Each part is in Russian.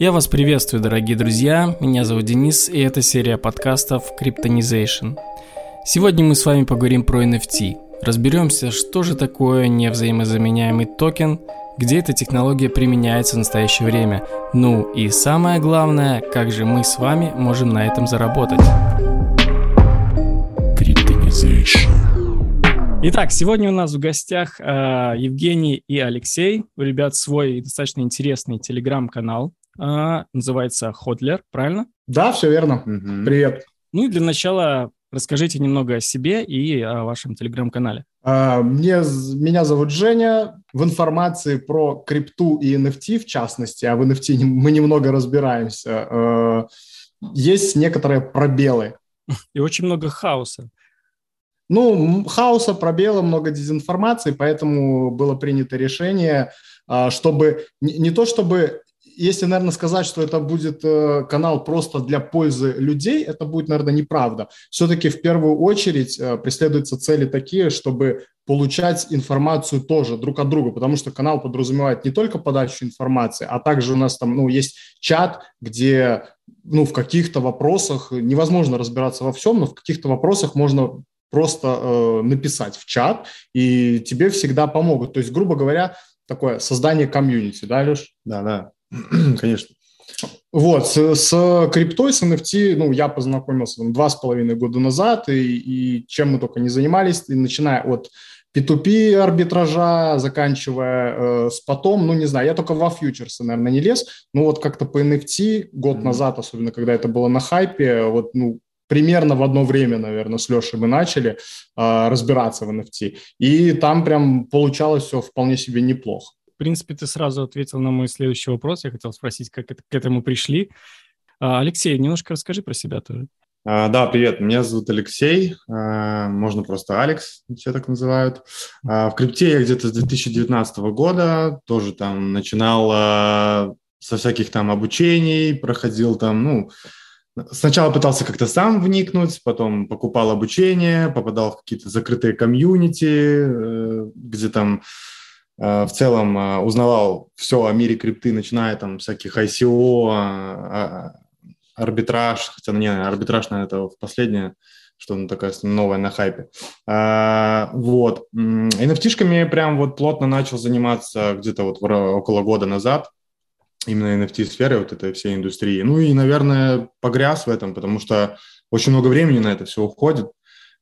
Я вас приветствую, дорогие друзья. Меня зовут Денис, и это серия подкастов Cryptonization. Сегодня мы с вами поговорим про NFT. Разберемся, что же такое невзаимозаменяемый токен, где эта технология применяется в настоящее время. Ну и самое главное, как же мы с вами можем на этом заработать. Итак, сегодня у нас в гостях э, Евгений и Алексей. У ребят свой достаточно интересный телеграм-канал, а, называется Ходлер, правильно? Да, все верно. Угу. Привет. Ну и для начала расскажите немного о себе и о вашем телеграм-канале. А, мне, меня зовут Женя. В информации про крипту и NFT, в частности, а в NFT мы немного разбираемся, а, есть некоторые пробелы. И очень много хаоса. Ну, хаоса, пробела, много дезинформации, поэтому было принято решение, чтобы не то чтобы если, наверное, сказать, что это будет э, канал просто для пользы людей, это будет, наверное, неправда. Все-таки в первую очередь э, преследуются цели такие, чтобы получать информацию тоже друг от друга, потому что канал подразумевает не только подачу информации, а также у нас там, ну, есть чат, где, ну, в каких-то вопросах невозможно разбираться во всем, но в каких-то вопросах можно просто э, написать в чат, и тебе всегда помогут. То есть, грубо говоря, такое создание комьюнити, да, Леш? Да, да. Конечно. Вот, с, с криптой, с NFT, ну, я познакомился там два с половиной года назад, и, и чем мы только не занимались, и начиная от P2P арбитража, заканчивая э, спотом, ну, не знаю, я только во фьючерсы, наверное, не лез, но вот как-то по NFT год mm-hmm. назад, особенно когда это было на хайпе, вот, ну, примерно в одно время, наверное, с Лешей мы начали э, разбираться в NFT, и там прям получалось все вполне себе неплохо принципе, ты сразу ответил на мой следующий вопрос. Я хотел спросить, как это, к этому пришли. А, Алексей, немножко расскажи про себя тоже. А, да, привет, меня зовут Алексей, а, можно просто Алекс, все так называют. В крипте я где-то с 2019 года тоже там начинал со всяких там обучений, проходил там, ну, Сначала пытался как-то сам вникнуть, потом покупал обучение, попадал в какие-то закрытые комьюнити, э, где там в целом э, узнавал все о мире крипты, начиная там всяких ICO, а, арбитраж, хотя, не, арбитраж, наверное, это последнее, что ну, такая новая на хайпе. А, вот. NFT-шками прям вот плотно начал заниматься где-то вот около года назад, именно NFT-сферы вот этой всей индустрии. Ну и, наверное, погряз в этом, потому что очень много времени на это все уходит,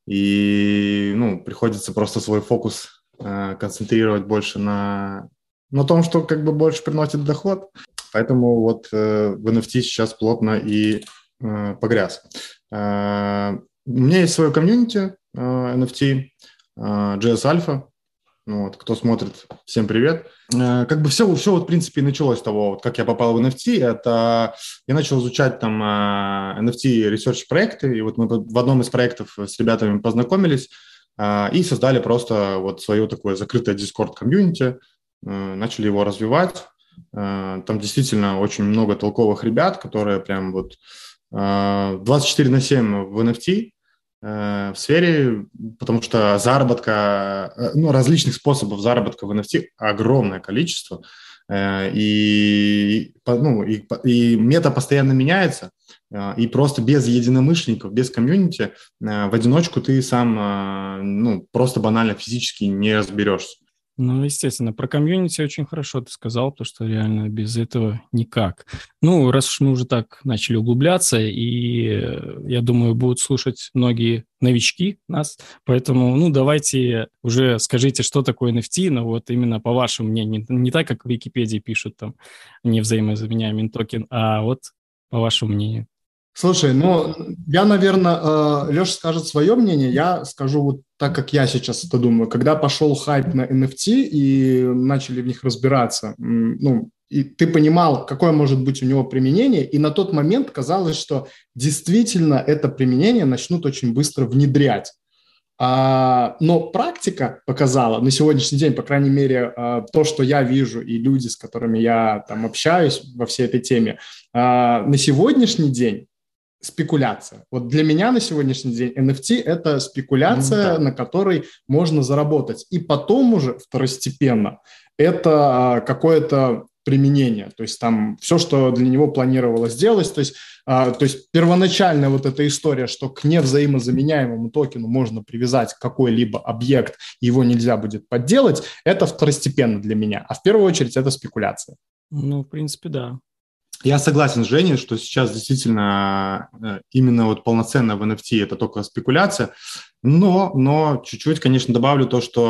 и, ну, приходится просто свой фокус Э, концентрировать больше на, на том, что как бы больше приносит доход. Поэтому вот э, в NFT сейчас плотно и э, погряз. Э, у меня есть свое комьюнити э, NFT, э, JS Alpha. Ну, вот, кто смотрит, всем привет. Э, как бы все, все вот, в принципе, началось с того, вот, как я попал в NFT. Это я начал изучать там э, NFT research проекты, и вот мы в одном из проектов с ребятами познакомились, и создали просто вот свое такое закрытое Discord-комьюнити, э, начали его развивать. Э, там действительно очень много толковых ребят, которые прям вот 24 э, на 7 в NFT, в сфере, потому что заработка, ну, различных способов заработка в NFT огромное количество, и, ну, и, и мета постоянно меняется, а, и просто без единомышленников, без комьюнити а, в одиночку ты сам а, ну, просто банально физически не разберешься. Ну, естественно, про комьюнити очень хорошо ты сказал, потому что реально без этого никак. Ну, раз уж мы уже так начали углубляться, и э, я думаю, будут слушать многие новички нас, поэтому, ну, давайте уже скажите, что такое NFT, но вот именно по вашему мнению, не так, как в Википедии пишут там не взаимозаменяемый токен, а вот по вашему мнению. Слушай, ну, я, наверное, э, Леша скажет свое мнение, я скажу вот так, как я сейчас это думаю. Когда пошел хайп на NFT и начали в них разбираться, ну, и ты понимал, какое может быть у него применение, и на тот момент казалось, что действительно это применение начнут очень быстро внедрять. А, но практика показала на сегодняшний день, по крайней мере, а, то, что я вижу, и люди, с которыми я там общаюсь во всей этой теме, а, на сегодняшний день спекуляция. Вот для меня на сегодняшний день NFT – это спекуляция, ну, да. на которой можно заработать. И потом уже второстепенно это а, какое-то применения. То есть там все, что для него планировалось сделать. То есть, а, то есть первоначальная вот эта история, что к невзаимозаменяемому токену можно привязать какой-либо объект, его нельзя будет подделать, это второстепенно для меня. А в первую очередь это спекуляция. Ну, в принципе, да. Я согласен с Женей, что сейчас действительно э, именно вот полноценно в NFT это только спекуляция, но, но чуть-чуть, конечно, добавлю то, что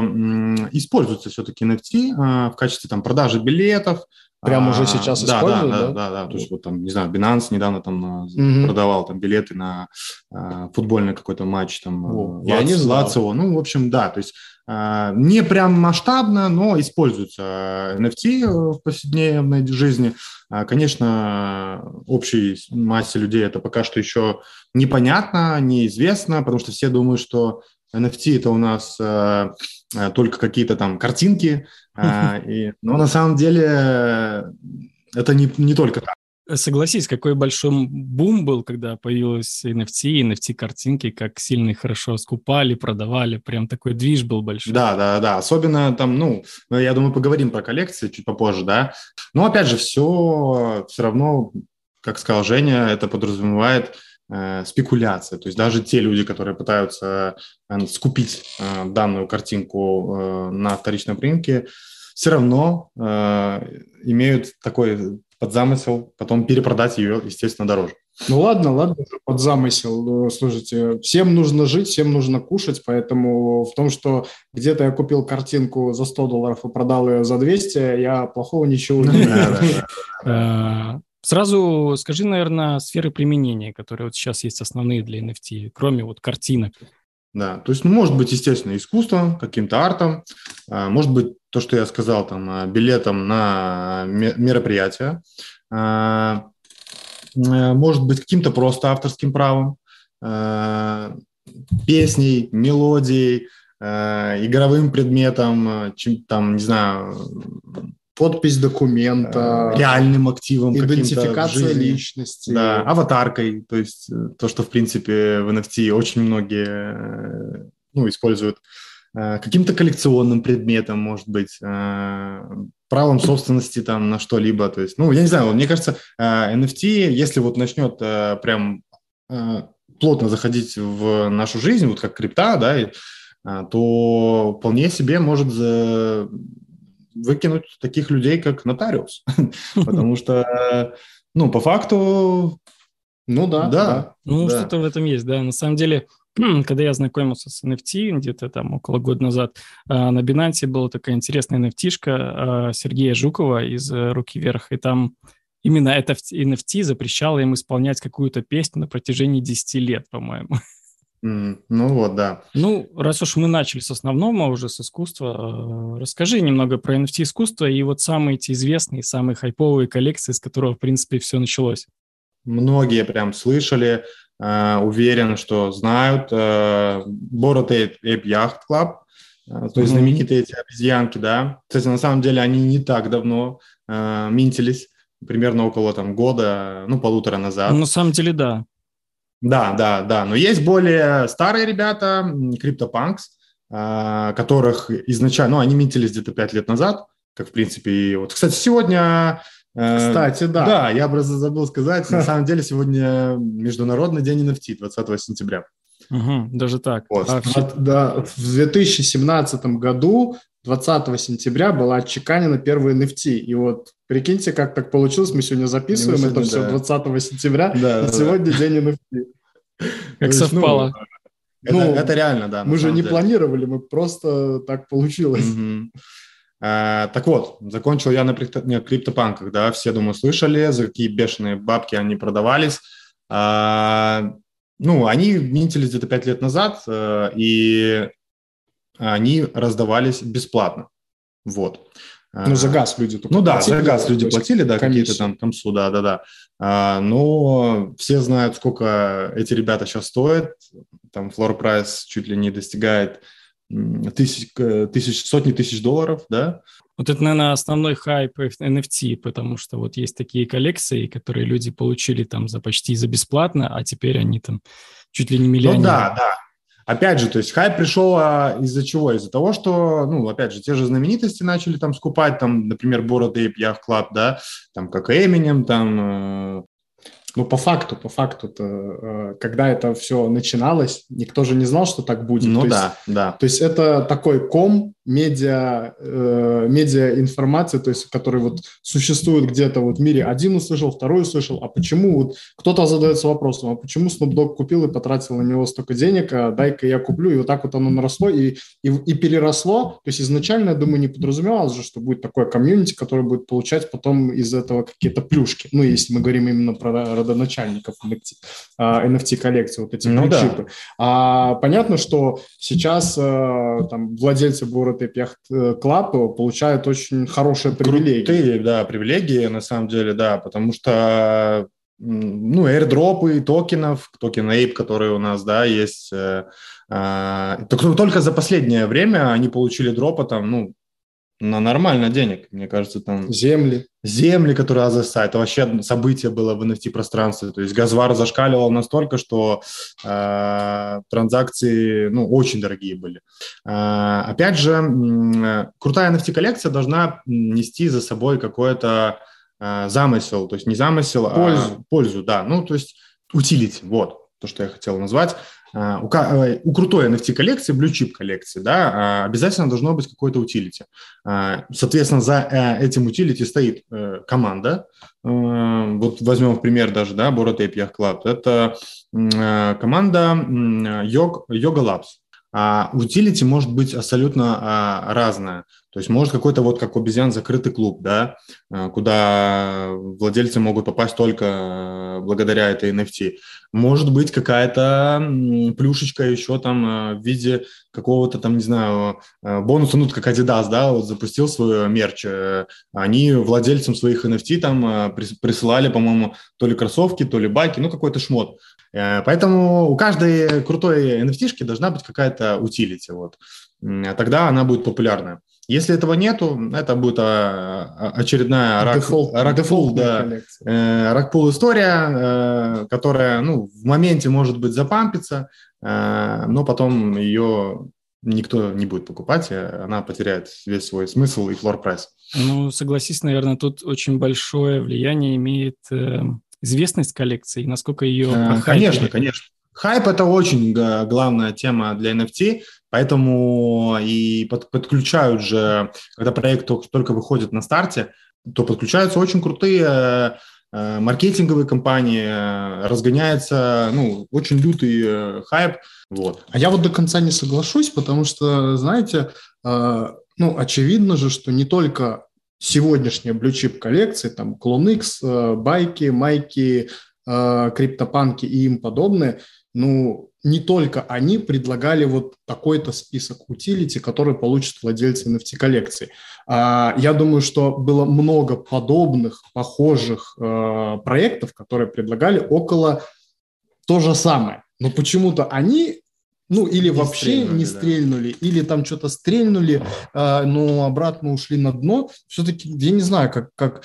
используется все-таки NFT э, в качестве там продажи билетов, Прямо уже а, сейчас да, используют, да? Да, да, да, То есть вот там, не знаю, Binance недавно там угу. продавал там билеты на а, футбольный какой-то матч там О, Лац, не Лацио. Ну, в общем, да, то есть а, не прям масштабно, но используются NFT в повседневной жизни. А, конечно, общей массе людей это пока что еще непонятно, неизвестно, потому что все думают, что NFT это у нас э, только какие-то там картинки, э, и, но на самом деле это не, не только так. Согласись, какой большой бум был, когда появилась NFT, NFT-картинки, как сильно и хорошо скупали, продавали, прям такой движ был большой. Да, да, да, особенно там, ну, я думаю, поговорим про коллекции чуть попозже, да, но опять же, все все равно, как сказал Женя, это подразумевает э, спекуляция, то есть даже те люди, которые пытаются э, скупить э, данную картинку э, на вторичном рынке, все равно э, имеют такой под замысел, потом перепродать ее, естественно, дороже. Ну ладно, ладно, под замысел. Слушайте, всем нужно жить, всем нужно кушать, поэтому в том, что где-то я купил картинку за 100 долларов и продал ее за 200, я плохого ничего не. Э, сразу скажи, наверное, сферы применения, которые вот сейчас есть основные для NFT, кроме вот картинок. Да, то есть ну, может быть, естественно, искусством, каким-то артом, а, может быть, то, что я сказал, там, а, билетом на мероприятие, а, может быть, каким-то просто авторским правом, песней, мелодией, игровым предметом, чем, там, не знаю, подпись документа, э, реальным активом, идентификация личности, да, аватаркой, то есть э, то, что в принципе в NFT очень многие э, ну, используют. Каким-то коллекционным предметом, может быть, правом собственности там на что-либо, то есть, ну, я не знаю, мне кажется, NFT, если вот начнет прям плотно заходить в нашу жизнь, вот как крипта, да, то вполне себе может выкинуть таких людей, как нотариус. Потому что, ну, по факту... Ну да, да. Ну, что-то в этом есть, да. На самом деле, когда я знакомился с NFT где-то там около года назад, а, на Binance была такая интересная NFT-шка а, Сергея Жукова из э, «Руки вверх», и там именно это NFT запрещало им исполнять какую-то песню на протяжении 10 лет, по-моему. Mm, ну вот, да. Ну, раз уж мы начали с основного, а уже с искусства, э, расскажи немного про NFT искусство и вот самые эти известные, самые хайповые коллекции, с которого, в принципе, все началось. Многие прям слышали, э, уверен, что знают. Э, Yacht Club, э, то есть знаменитые эти обезьянки, да. Кстати, на самом деле они не так давно э, минтились, примерно около там года, ну, полутора назад. Ну, на самом деле, да. Да, да, да. Но есть более старые ребята, CryptoPunks, а, которых изначально, ну, они минтились где-то 5 лет назад, как, в принципе, и вот. Кстати, сегодня... Э, Кстати, да. Да, я просто забыл сказать, на самом деле сегодня Международный день NFT, 20 сентября. Угу, даже так. Вот. А, да, в 2017 году 20 сентября была отчеканена первая NFT. И вот прикиньте, как так получилось. Мы сегодня записываем мы сегодня, это все 20 сентября, да, а сегодня да. день NFT. Как есть, совпало. Ну, это, это реально, да. Мы же не деле. планировали, мы просто так получилось. Угу. А, так вот, закончил я на криптопанках, да, все, думаю, слышали, за какие бешеные бабки они продавались. А, ну, они минтились где-то 5 лет назад, э, и они раздавались бесплатно. Вот. Ну, за газ люди только Ну да, платили, за газ люди платили, да, какие-то там комсу, да, да, да. А, но все знают, сколько эти ребята сейчас стоят. Там флор прайс чуть ли не достигает тысяч, тысяч, сотни тысяч долларов, да. Вот это, наверное, основной хайп NFT, потому что вот есть такие коллекции, которые люди получили там за почти за бесплатно, а теперь они там чуть ли не миллионеры. Ну да, да. Опять же, то есть хайп пришел а, из-за чего? Из-за того, что, ну, опять же, те же знаменитости начали там скупать, там, например, Ape Yacht Club, да, там, как Эминем, там, ну, по факту, по факту, -то, э, когда это все начиналось, никто же не знал, что так будет. Ну то да, есть, да. То есть это такой ком медиа, э, медиа информации, то есть который вот существует где-то вот в мире. Один услышал, второй услышал. А почему вот кто-то задается вопросом, а почему Snoop Dogg купил и потратил на него столько денег, а дай-ка я куплю, и вот так вот оно наросло и, и, и переросло. То есть изначально, я думаю, не подразумевалось же, что будет такое комьюнити, которое будет получать потом из этого какие-то плюшки. Ну, если мы говорим именно про родоначальников NFT, NFT а, вот эти ну, да. А, понятно, что сейчас а, там владельцы Bored Ape Yacht Club получают очень хорошие привилегии. Крутые, да, привилегии, на самом деле, да, потому что ну, airdropы токенов, токен Ape, которые у нас, да, есть, э, э, только за последнее время они получили дропа там, ну, на нормально денег, мне кажется, там... Земли. Земли, которые Азеса, это вообще событие было в NFT-пространстве, то есть Газвар зашкаливал настолько, что э, транзакции, ну, очень дорогие были. Э, опять же, э, крутая NFT-коллекция должна нести за собой какой-то э, замысел, то есть не замысел, пользу. а пользу, да, ну, то есть utility, вот, то, что я хотел назвать. А, у, э, у крутой NFT коллекции, blue chip коллекции, да, а, обязательно должно быть какое-то utility. А, соответственно, за э, этим utility стоит э, команда. Вот возьмем в пример даже, да, Bored Ape Club. Это команда Yuga Labs. А utility может быть абсолютно а, разная. То есть может какой-то вот как обезьян закрытый клуб, да, а, куда владельцы могут попасть только а, благодаря этой NFT. Может быть какая-то плюшечка еще там а, в виде какого-то там, не знаю, бонуса, ну, как Adidas, да, вот запустил свой мерч. Э, они владельцам своих NFT там присылали, по-моему, то ли кроссовки, то ли байки, ну, какой-то шмот. Э, поэтому у каждой крутой NFT должна быть какая-то утилити, вот. Тогда она будет популярная. Если этого нету, это будет а, а, очередная ракпул, ракпул, да, э, ракпул история, э, которая ну, в моменте может быть запампится, э, но потом ее никто не будет покупать, и она потеряет весь свой смысл и флор прайс. Ну, согласись, наверное, тут очень большое влияние имеет э, известность коллекции, насколько ее... Э, конечно, конечно. Хайп – это очень главная тема для NFT, поэтому и под, подключают же, когда проект только, только выходит на старте, то подключаются очень крутые э, маркетинговые компании, э, разгоняется ну, очень лютый э, хайп. Вот. А я вот до конца не соглашусь, потому что, знаете, э, ну, очевидно же, что не только сегодняшняя блючип коллекции, там, Clone X, э, байки, майки, э, криптопанки и им подобное – ну, не только они предлагали вот такой-то список утилити, который получат владельцы NFT-коллекций. А, я думаю, что было много подобных, похожих э, проектов, которые предлагали около то же самое. Но почему-то они ну, или не вообще не стрельнули, да. или там что-то стрельнули, э, но обратно ушли на дно. Все-таки я не знаю, как, как,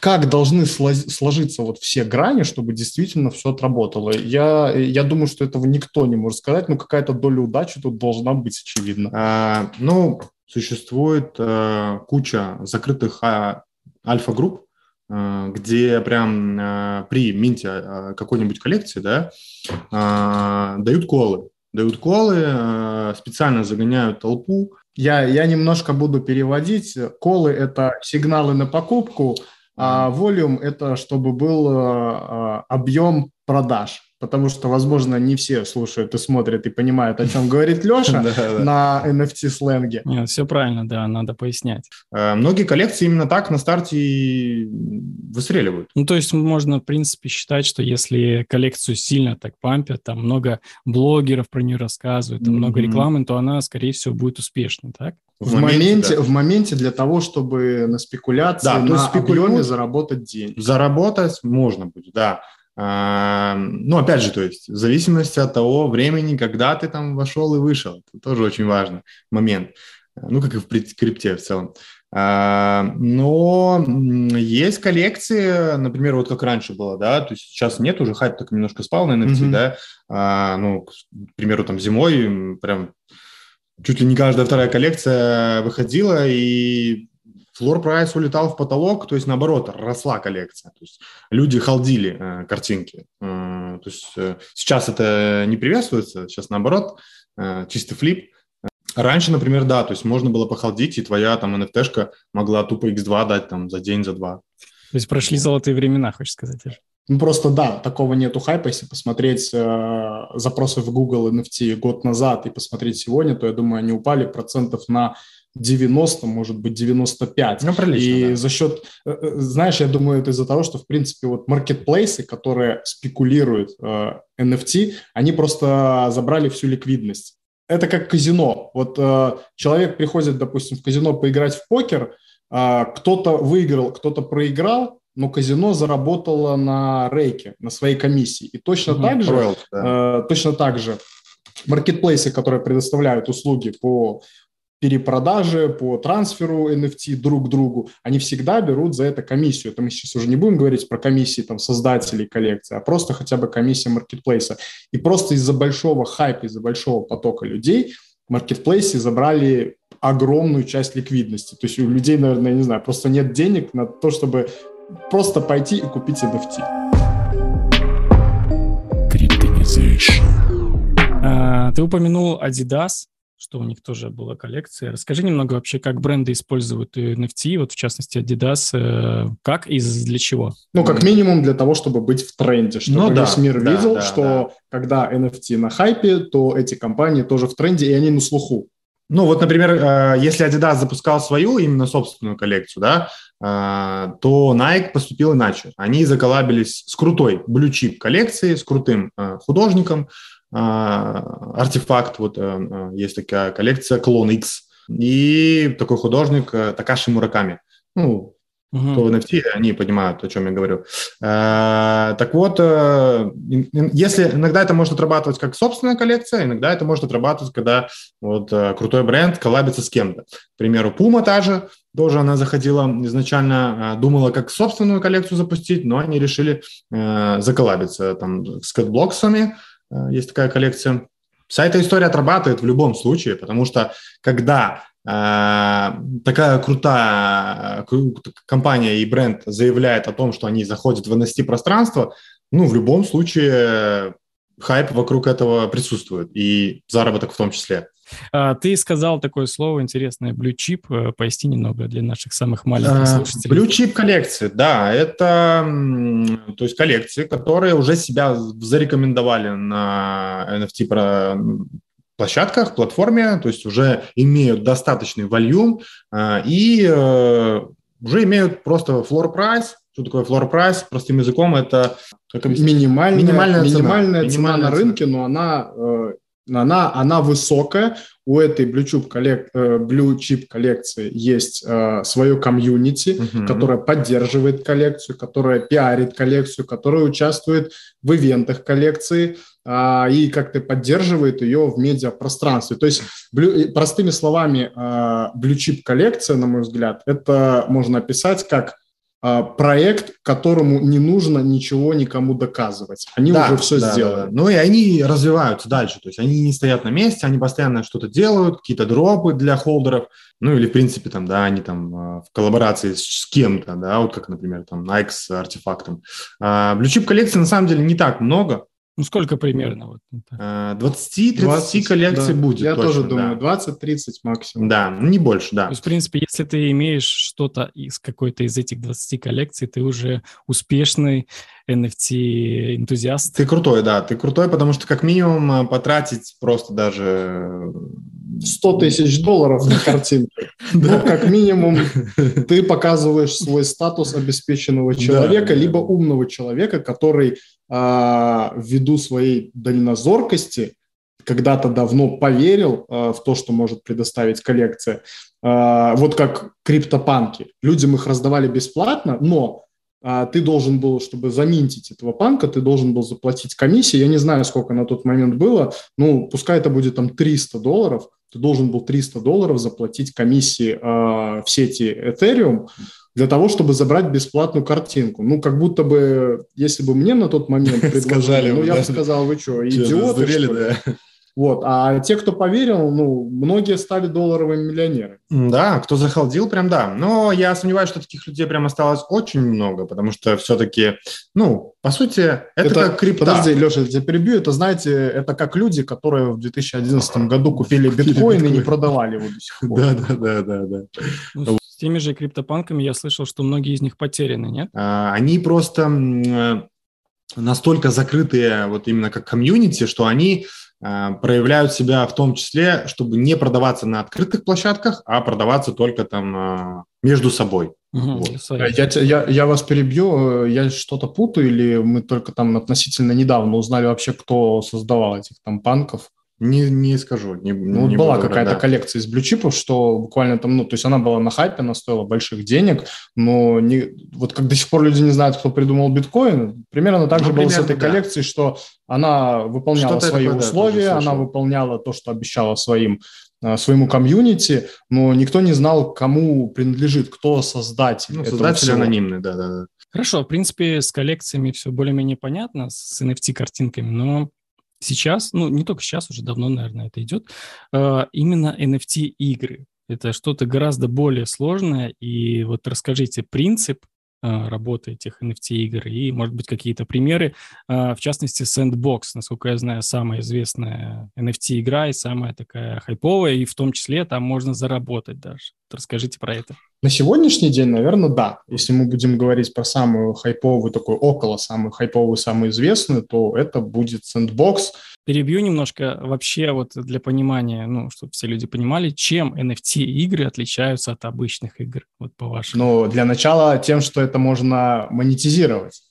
как должны сложиться вот все грани, чтобы действительно все отработало. Я, я думаю, что этого никто не может сказать, но какая-то доля удачи тут должна быть очевидно. А, ну, существует а, куча закрытых а, альфа-групп, а, где прям а, при минте какой-нибудь коллекции, да, дают колы дают колы, э, специально загоняют толпу. Я, я немножко буду переводить. Колы – это сигналы на покупку, а волюм – это чтобы был э, э, объем продаж потому что, возможно, не все слушают и смотрят и понимают, о чем говорит Леша на NFT-сленге. Нет, все правильно, да, надо пояснять. Э, многие коллекции именно так на старте выстреливают. Ну, то есть можно, в принципе, считать, что если коллекцию сильно так пампят, там много блогеров про нее рассказывают, там много рекламы, то она, скорее всего, будет успешной, так? В, в моменте, моменте да. в моменте для того, чтобы на спекуляции, да, на объеме заработать деньги. Заработать можно будет, да. А, ну, опять же, то есть в зависимости от того времени, когда ты там вошел и вышел. Это тоже очень важный момент. Ну, как и в крипте в целом. А, но есть коллекции, например, вот как раньше было, да, то есть сейчас нет, уже хайп так немножко спал на NFT, mm-hmm. да, а, ну, к примеру, там зимой прям чуть ли не каждая вторая коллекция выходила, и флор прайс улетал в потолок, то есть наоборот, росла коллекция. То есть люди халдили э, картинки. Э, то есть э, сейчас это не приветствуется, сейчас наоборот, э, чистый флип. Раньше, например, да, то есть можно было похалдить, и твоя там NFT-шка могла тупо X2 дать там за день, за два. То есть прошли золотые времена, хочешь сказать? Ну, просто да, такого нету хайпа. Если посмотреть э, запросы в Google NFT год назад и посмотреть сегодня, то я думаю, они упали процентов на 90, может быть, 95. Ну, прилично, И да. за счет, э, э, знаешь, я думаю, это из-за того, что, в принципе, вот маркетплейсы, которые спекулируют э, NFT, они просто забрали всю ликвидность. Это как казино. Вот э, человек приходит, допустим, в казино поиграть в покер, э, кто-то выиграл, кто-то проиграл, но казино заработало на рейке, на своей комиссии. И точно mm-hmm. так же, Royal, да. э, точно так же маркетплейсы, которые предоставляют услуги по перепродаже, по трансферу NFT друг другу, они всегда берут за это комиссию. Это мы сейчас уже не будем говорить про комиссии там, создателей коллекции, а просто хотя бы комиссия маркетплейса. И просто из-за большого хайпа, из-за большого потока людей маркетплейсы забрали огромную часть ликвидности. То есть у людей, наверное, не знаю, просто нет денег на то, чтобы просто пойти и купить NFT. А, ты упомянул Adidas что у них тоже была коллекция. Расскажи немного вообще, как бренды используют NFT, вот в частности Adidas, э, как и для чего? Ну, как минимум для того, чтобы быть в тренде, чтобы ну, да, весь мир да, видел, да, что да. когда NFT на хайпе, то эти компании тоже в тренде, и они на слуху. Ну, вот, например, э, если Adidas запускал свою именно собственную коллекцию, да, э, то Nike поступил иначе. Они заколабились с крутой blue chip коллекцией, с крутым художником, артефакт, вот э, э, есть такая коллекция Клон X, и такой художник э, Такаши Мураками. Ну, Uh-huh. Кто NFT, они понимают, о чем я говорю. так вот, если иногда это может отрабатывать как собственная коллекция, иногда это может отрабатывать, когда вот крутой бренд коллабится с кем-то. К примеру, Puma та же, тоже она заходила изначально, думала, как собственную коллекцию запустить, но они решили заколлабиться там с кэтблоксами, Э, есть такая коллекция. Вся эта история отрабатывает в любом случае, потому что когда э, такая крутая э, компания и бренд заявляет о том, что они заходят в NFT-пространство, ну, в любом случае хайп вокруг этого присутствует, и заработок в том числе. А, ты сказал такое слово интересное, blue chip. Э, поясни немного для наших самых маленьких а, слушателей. Blue chip коллекции, да, это то есть коллекции, которые уже себя зарекомендовали на NFT про площадках, платформе, то есть уже имеют достаточный вольюм э, и э, уже имеют просто floor price. Что такое floor price? Простым языком это как минимальная, минимальная, минимальная цена, цена на рынке, но она она, она высокая. У этой Blue Chip, коллек, э, Blue Chip коллекции есть э, свое комьюнити, uh-huh. которое поддерживает коллекцию, которое пиарит коллекцию, которое участвует в ивентах коллекции э, и как-то поддерживает ее в медиапространстве. То есть, blue, простыми словами, э, Blue Chip коллекция, на мой взгляд, это можно описать как проект, которому не нужно ничего никому доказывать. Они да, уже все да, сделали. Да. Ну и они развиваются дальше. То есть они не стоят на месте, они постоянно что-то делают, какие-то дропы для холдеров. Ну или в принципе там, да, они там а, в коллаборации с кем-то, да, вот как, например, там Nike с артефактом. А, Blue Chip коллекции на самом деле не так много. Ну, сколько примерно? Вот 20-30 коллекций да. будет. Я точно, тоже думаю, да. 20-30 максимум. Да, не больше, да. То есть, в принципе, если ты имеешь что-то из какой-то из этих 20 коллекций, ты уже успешный NFT-энтузиаст. Ты крутой, да, ты крутой, потому что как минимум э, потратить просто даже 100 тысяч долларов на картинку. Ну, как минимум, ты показываешь свой статус обеспеченного человека, либо умного человека, который ввиду своей дальнозоркости когда-то давно поверил а, в то, что может предоставить коллекция. А, вот как криптопанки. Людям их раздавали бесплатно, но а, ты должен был, чтобы заминтить этого панка, ты должен был заплатить комиссии. Я не знаю, сколько на тот момент было, ну, пускай это будет там 300 долларов, ты должен был 300 долларов заплатить комиссии э, в сети Ethereum для того, чтобы забрать бесплатную картинку. Ну, как будто бы, если бы мне на тот момент предложили, ну, я бы сказал, вы что, идиоты, что ли? Вот. А те, кто поверил, ну, многие стали долларовыми миллионерами. Да, кто захалдил, прям да. Но я сомневаюсь, что таких людей прям осталось очень много, потому что все-таки, ну, по сути, это, это как крипта. Подожди, Леша, я тебя перебью. Это, знаете, это как люди, которые в 2011 году купили биткоин и не продавали его до сих пор. Да, да, теми же криптопанками я слышал, что многие из них потеряны, нет? А, они просто э, настолько закрытые, вот именно как комьюнити, что они Э, проявляют себя в том числе, чтобы не продаваться на открытых площадках, а продаваться только там э, между собой. Угу, вот. я, я, я вас перебью, я что-то путаю, или мы только там относительно недавно узнали вообще, кто создавал этих там панков? Не, не скажу. Не, ну, не была какая-то да. коллекция из блючипов, что буквально там, ну, то есть она была на хайпе, она стоила больших денег, но не, вот как до сих пор люди не знают, кто придумал биткоин, примерно так ну, же было с этой да. коллекцией, что она выполняла Что-то свои такое, условия, да, она выполняла то, что обещала своим а, своему комьюнити, но никто не знал, кому принадлежит, кто создатель. Ну, создатель анонимный, да-да-да. Хорошо, в принципе, с коллекциями все более-менее понятно, с NFT-картинками, но сейчас, ну не только сейчас, уже давно, наверное, это идет, э, именно NFT-игры. Это что-то гораздо более сложное. И вот расскажите принцип э, работы этих NFT-игр и, может быть, какие-то примеры. Э, в частности, Sandbox, насколько я знаю, самая известная NFT-игра и самая такая хайповая, и в том числе там можно заработать даже. Расскажите про это. На сегодняшний день, наверное, да. Если мы будем говорить про самую хайповую, такую около самую хайповую, самую известную, то это будет Sandbox. Перебью немножко вообще вот для понимания, ну, чтобы все люди понимали, чем NFT-игры отличаются от обычных игр, вот по-вашему. Ну, для начала тем, что это можно монетизировать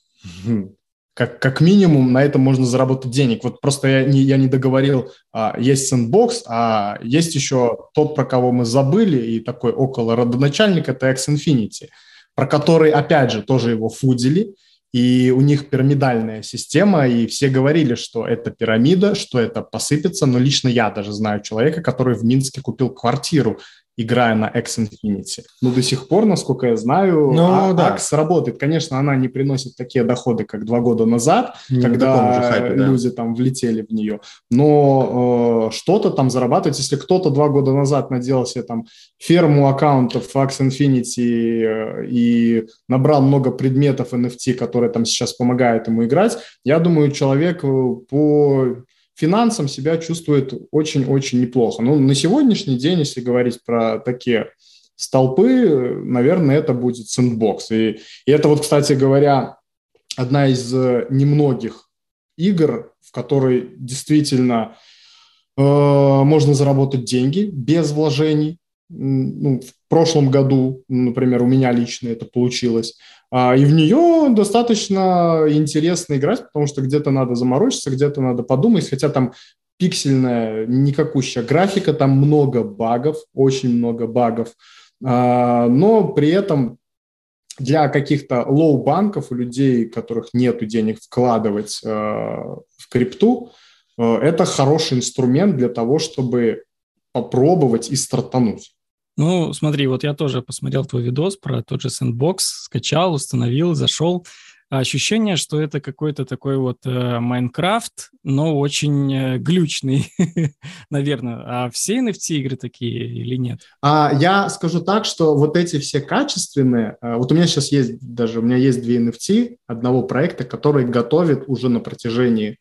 как, как минимум на этом можно заработать денег. Вот просто я не, я не договорил, а, есть Sandbox, а есть еще тот, про кого мы забыли, и такой около родоначальник, это X Infinity, про который, опять же, тоже его фудили, и у них пирамидальная система, и все говорили, что это пирамида, что это посыпется, но лично я даже знаю человека, который в Минске купил квартиру играя на X Infinity. Но до сих пор, насколько я знаю, ну, а, да. X работает. Конечно, она не приносит такие доходы, как два года назад, не когда хайпе, да. люди там влетели в нее. Но э, что-то там зарабатывать. Если кто-то два года назад наделал себе там ферму аккаунтов X Infinity э, и набрал много предметов NFT, которые там сейчас помогают ему играть, я думаю, человек э, по финансам себя чувствует очень-очень неплохо. Ну, на сегодняшний день, если говорить про такие столпы, наверное, это будет Sandbox. И, и это вот, кстати говоря, одна из э, немногих игр, в которой действительно э, можно заработать деньги без вложений. Ну, в прошлом году, например, у меня лично это получилось. А, и в нее достаточно интересно играть, потому что где-то надо заморочиться, где-то надо подумать, хотя там пиксельная, никакущая графика, там много багов, очень много багов, а, но при этом для каких-то low-bank ов, у людей, у которых нет денег вкладывать а, в крипту, это хороший инструмент для того, чтобы попробовать и стартануть. Ну, смотри, вот я тоже посмотрел твой видос про тот же Sandbox, скачал, установил, зашел. Ощущение, что это какой-то такой вот э, Minecraft, но очень э, глючный, наверное. А все NFT-игры такие или нет? А, я скажу так, что вот эти все качественные... Э, вот у меня сейчас есть даже... У меня есть две NFT одного проекта, который готовит уже на протяжении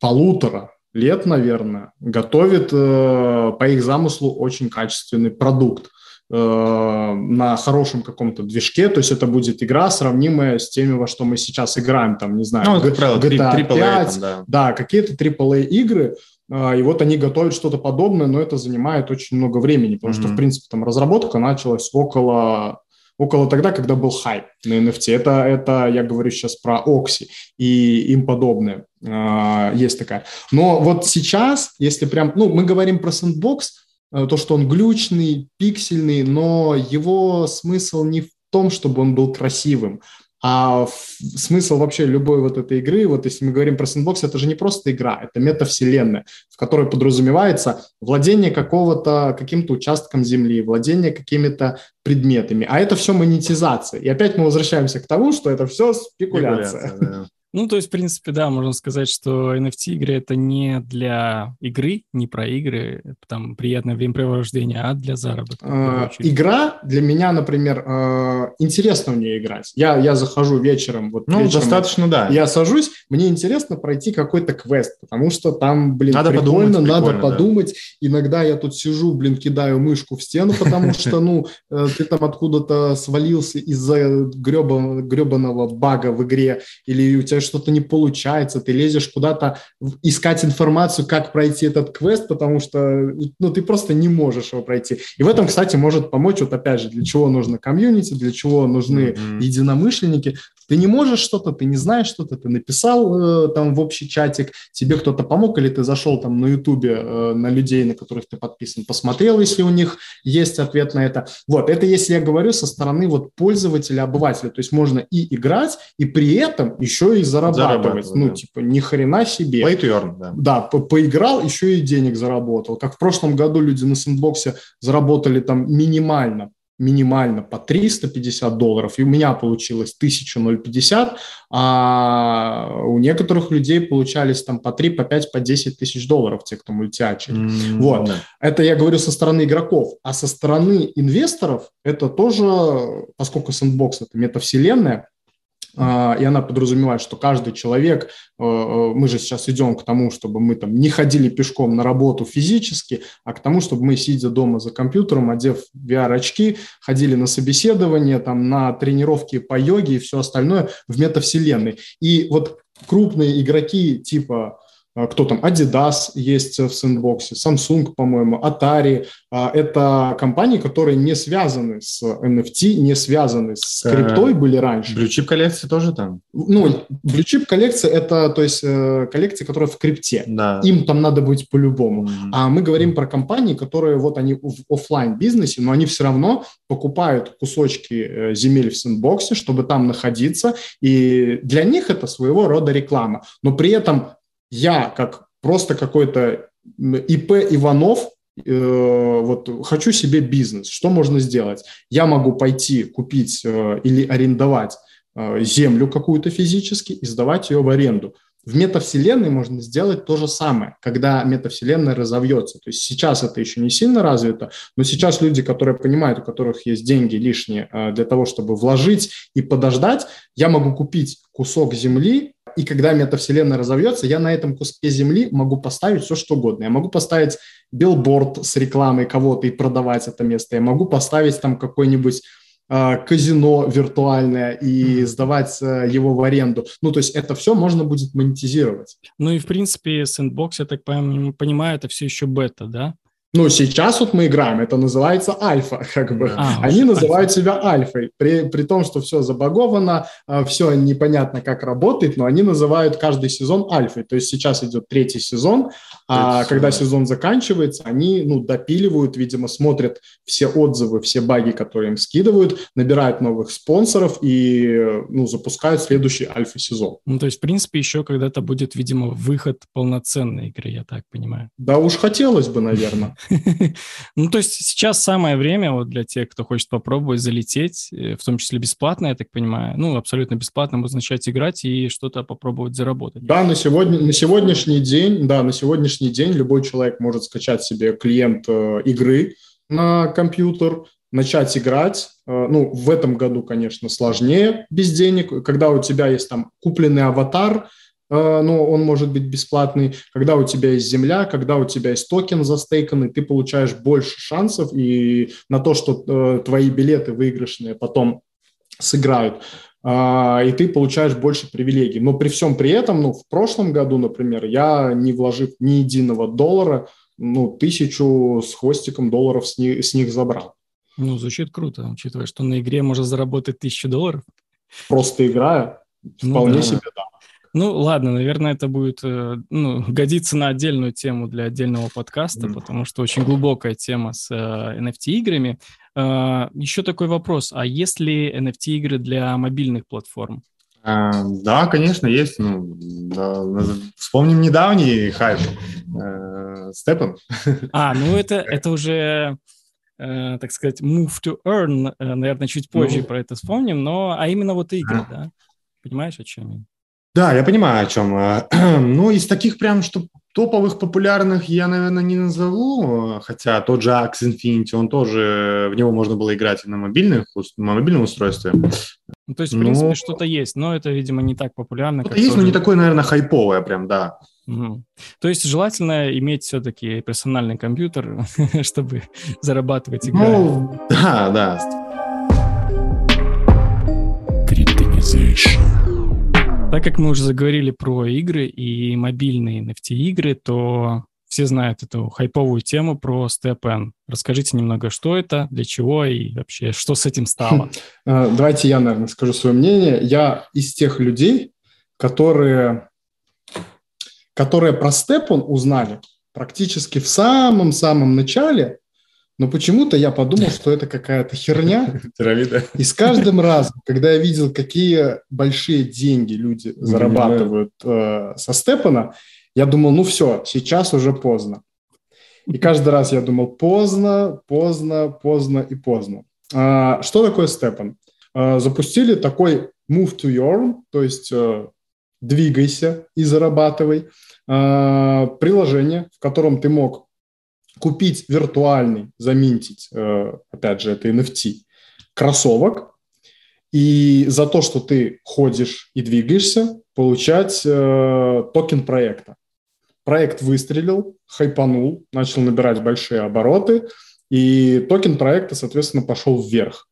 полутора лет, наверное, готовит э, по их замыслу очень качественный продукт э, на хорошем каком-то движке, то есть это будет игра, сравнимая с теми, во что мы сейчас играем, там, не знаю, ну, как правило, GTA 5, там, да. да, какие-то AAA игры, э, и вот они готовят что-то подобное, но это занимает очень много времени, потому mm-hmm. что, в принципе, там разработка началась около около тогда, когда был хайп на NFT. Это, это я говорю сейчас про Окси и им подобное. А, есть такая. Но вот сейчас, если прям, ну, мы говорим про Sandbox, э, то, что он глючный, пиксельный, но его смысл не в том, чтобы он был красивым, А смысл вообще любой вот этой игры, вот если мы говорим про сэндбокс, это же не просто игра, это метавселенная, в которой подразумевается владение какого-то, каким-то участком земли, владение какими-то предметами. А это все монетизация. И опять мы возвращаемся к тому, что это все спекуляция. спекуляция да. Ну, то есть, в принципе, да, можно сказать, что NFT-игры — это не для игры, не про игры, там, приятное времяпрепровождение, а для заработка. А, игра для меня, например, а, интересно в нее играть. Я, я захожу вечером, вот Ну, вечером, достаточно, да. Я сажусь, мне интересно пройти какой-то квест, потому что там, блин, надо прикольно, подумать, надо прикольно, подумать. Да. Иногда я тут сижу, блин, кидаю мышку в стену, потому что, ну, э, ты там откуда-то свалился из-за гребаного бага в игре, или у тебя что-то не получается, ты лезешь куда-то искать информацию, как пройти этот квест, потому что ну, ты просто не можешь его пройти. И в этом, кстати, может помочь, вот опять же, для чего нужно комьюнити, для чего нужны mm-hmm. единомышленники. Ты не можешь что-то, ты не знаешь что-то, ты написал э, там в общий чатик, тебе кто-то помог, или ты зашел там на ютубе э, на людей, на которых ты подписан, посмотрел, если у них есть ответ на это. Вот, это если я говорю со стороны вот пользователя, обывателя, то есть можно и играть, и при этом еще и зарабатывать зарабатывать. Ну, да. типа, ни хрена себе. Play to earn, да. Да, по поиграл, еще и денег заработал. Как в прошлом году люди на сэндбоксе заработали там минимально минимально по 350 долларов, и у меня получилось 1050, а у некоторых людей получались там по 3, по 5, по 10 тысяч долларов, те, кто мультиачили. Mm-hmm. Вот. Это я говорю со стороны игроков. А со стороны инвесторов это тоже, поскольку сэндбокс – это метавселенная, и она подразумевает, что каждый человек, э, э, мы же сейчас идем к тому, чтобы мы там не ходили пешком на работу физически, а к тому, чтобы мы, сидя дома за компьютером, одев VR-очки, ходили на собеседование, там, на тренировки по йоге и все остальное в метавселенной. И вот крупные игроки типа а, кто там, Adidas есть в сэндбоксе, Samsung, по-моему, Atari. А, это компании, которые не связаны с NFT, не связаны с э, криптой были раньше. Chip коллекции тоже там? Ну, Chip коллекция – это, то есть, э, коллекция, которая в крипте. Да. Им там надо быть по-любому. Mm-hmm. А мы говорим про компании, которые вот они в офлайн бизнесе но они все равно покупают кусочки э, земель в сэндбоксе, чтобы там находиться, и для них это своего рода реклама. Но при этом я как просто какой-то ИП Иванов, э, вот хочу себе бизнес, что можно сделать? Я могу пойти купить э, или арендовать э, землю какую-то физически и сдавать ее в аренду. В метавселенной можно сделать то же самое, когда метавселенная разовьется. То есть сейчас это еще не сильно развито, но сейчас люди, которые понимают, у которых есть деньги лишние для того, чтобы вложить и подождать, я могу купить кусок земли и когда метавселенная разовьется, я на этом куске земли могу поставить все, что угодно. Я могу поставить билборд с рекламой кого-то и продавать это место. Я могу поставить там какой-нибудь э, казино виртуальное и сдавать э, его в аренду. Ну, то есть это все можно будет монетизировать. Ну и, в принципе, Sandbox, я так понимаю, это все еще бета, да? Ну, сейчас вот мы играем, это называется альфа, как бы. А, Они называют альфа. себя альфой, при, при том, что все забаговано, а, все непонятно, как работает, но они называют каждый сезон альфой. То есть сейчас идет третий сезон, а есть, когда сезон заканчивается, они, ну, допиливают, видимо, смотрят все отзывы, все баги, которые им скидывают, набирают новых спонсоров и, ну, запускают следующий альфа-сезон. Ну, то есть, в принципе, еще когда-то будет, видимо, выход полноценной игры, я так понимаю. Да уж хотелось бы, наверное. Ну, то есть сейчас самое время вот для тех, кто хочет попробовать залететь, э, в том числе бесплатно, я так понимаю, ну, абсолютно бесплатно, можно начать играть и что-то попробовать заработать. Да, на, сегодня, на сегодняшний день, да, на сегодняшний день любой человек может скачать себе клиент э, игры на компьютер, начать играть. Э, ну, в этом году, конечно, сложнее без денег. Когда у тебя есть там купленный аватар – но он может быть бесплатный, когда у тебя есть земля, когда у тебя есть токен застейканный, ты получаешь больше шансов и на то, что э, твои билеты выигрышные потом сыграют, а, и ты получаешь больше привилегий. Но при всем при этом, ну, в прошлом году, например, я, не вложив ни единого доллара, ну, тысячу с хвостиком долларов с них, с них забрал. Ну, звучит круто, учитывая, что на игре можно заработать тысячу долларов. Просто играя, ну вполне ну, да. себе, да. Ну, ладно, наверное, это будет э, ну, годиться на отдельную тему для отдельного подкаста, mm. потому что очень глубокая тема с э, NFT-играми. Э, еще такой вопрос, а есть ли NFT-игры для мобильных платформ? А, да, конечно, есть. Ну, да, вспомним недавний хайп. Э, Степан. А, ну это, это уже э, так сказать, move to earn, э, наверное, чуть позже ну, про это вспомним, но, а именно вот игры, да? Понимаешь, о чем я? Да, я понимаю, о чем. Ну, из таких прям, что топовых, популярных я, наверное, не назову, хотя тот же Axie Infinity, он тоже, в него можно было играть и на мобильных, на мобильном устройстве. Ну, то есть, в принципе, ну, что-то есть, но это, видимо, не так популярно. Что-то есть, тоже... но не такое, наверное, хайповое прям, да. Угу. То есть желательно иметь все-таки персональный компьютер, чтобы зарабатывать игры. Ну, да, да. Так как мы уже заговорили про игры и мобильные NFT-игры, то все знают эту хайповую тему про StepN. Расскажите немного, что это, для чего и вообще, что с этим стало? Э, давайте я, наверное, скажу свое мнение. Я из тех людей, которые, которые про StepN узнали практически в самом-самом начале, но почему-то я подумал, что это какая-то херня. Пирамида. И с каждым разом, когда я видел, какие большие деньги люди зарабатывают э, со Степана, я думал, ну все, сейчас уже поздно. И каждый раз я думал, поздно, поздно, поздно и поздно. А, что такое Степан? А, запустили такой move to earn, то есть э, двигайся и зарабатывай, а, приложение, в котором ты мог купить виртуальный, заминтить, э, опять же, это NFT, кроссовок, и за то, что ты ходишь и двигаешься, получать э, токен проекта. Проект выстрелил, хайпанул, начал набирать большие обороты, и токен проекта, соответственно, пошел вверх.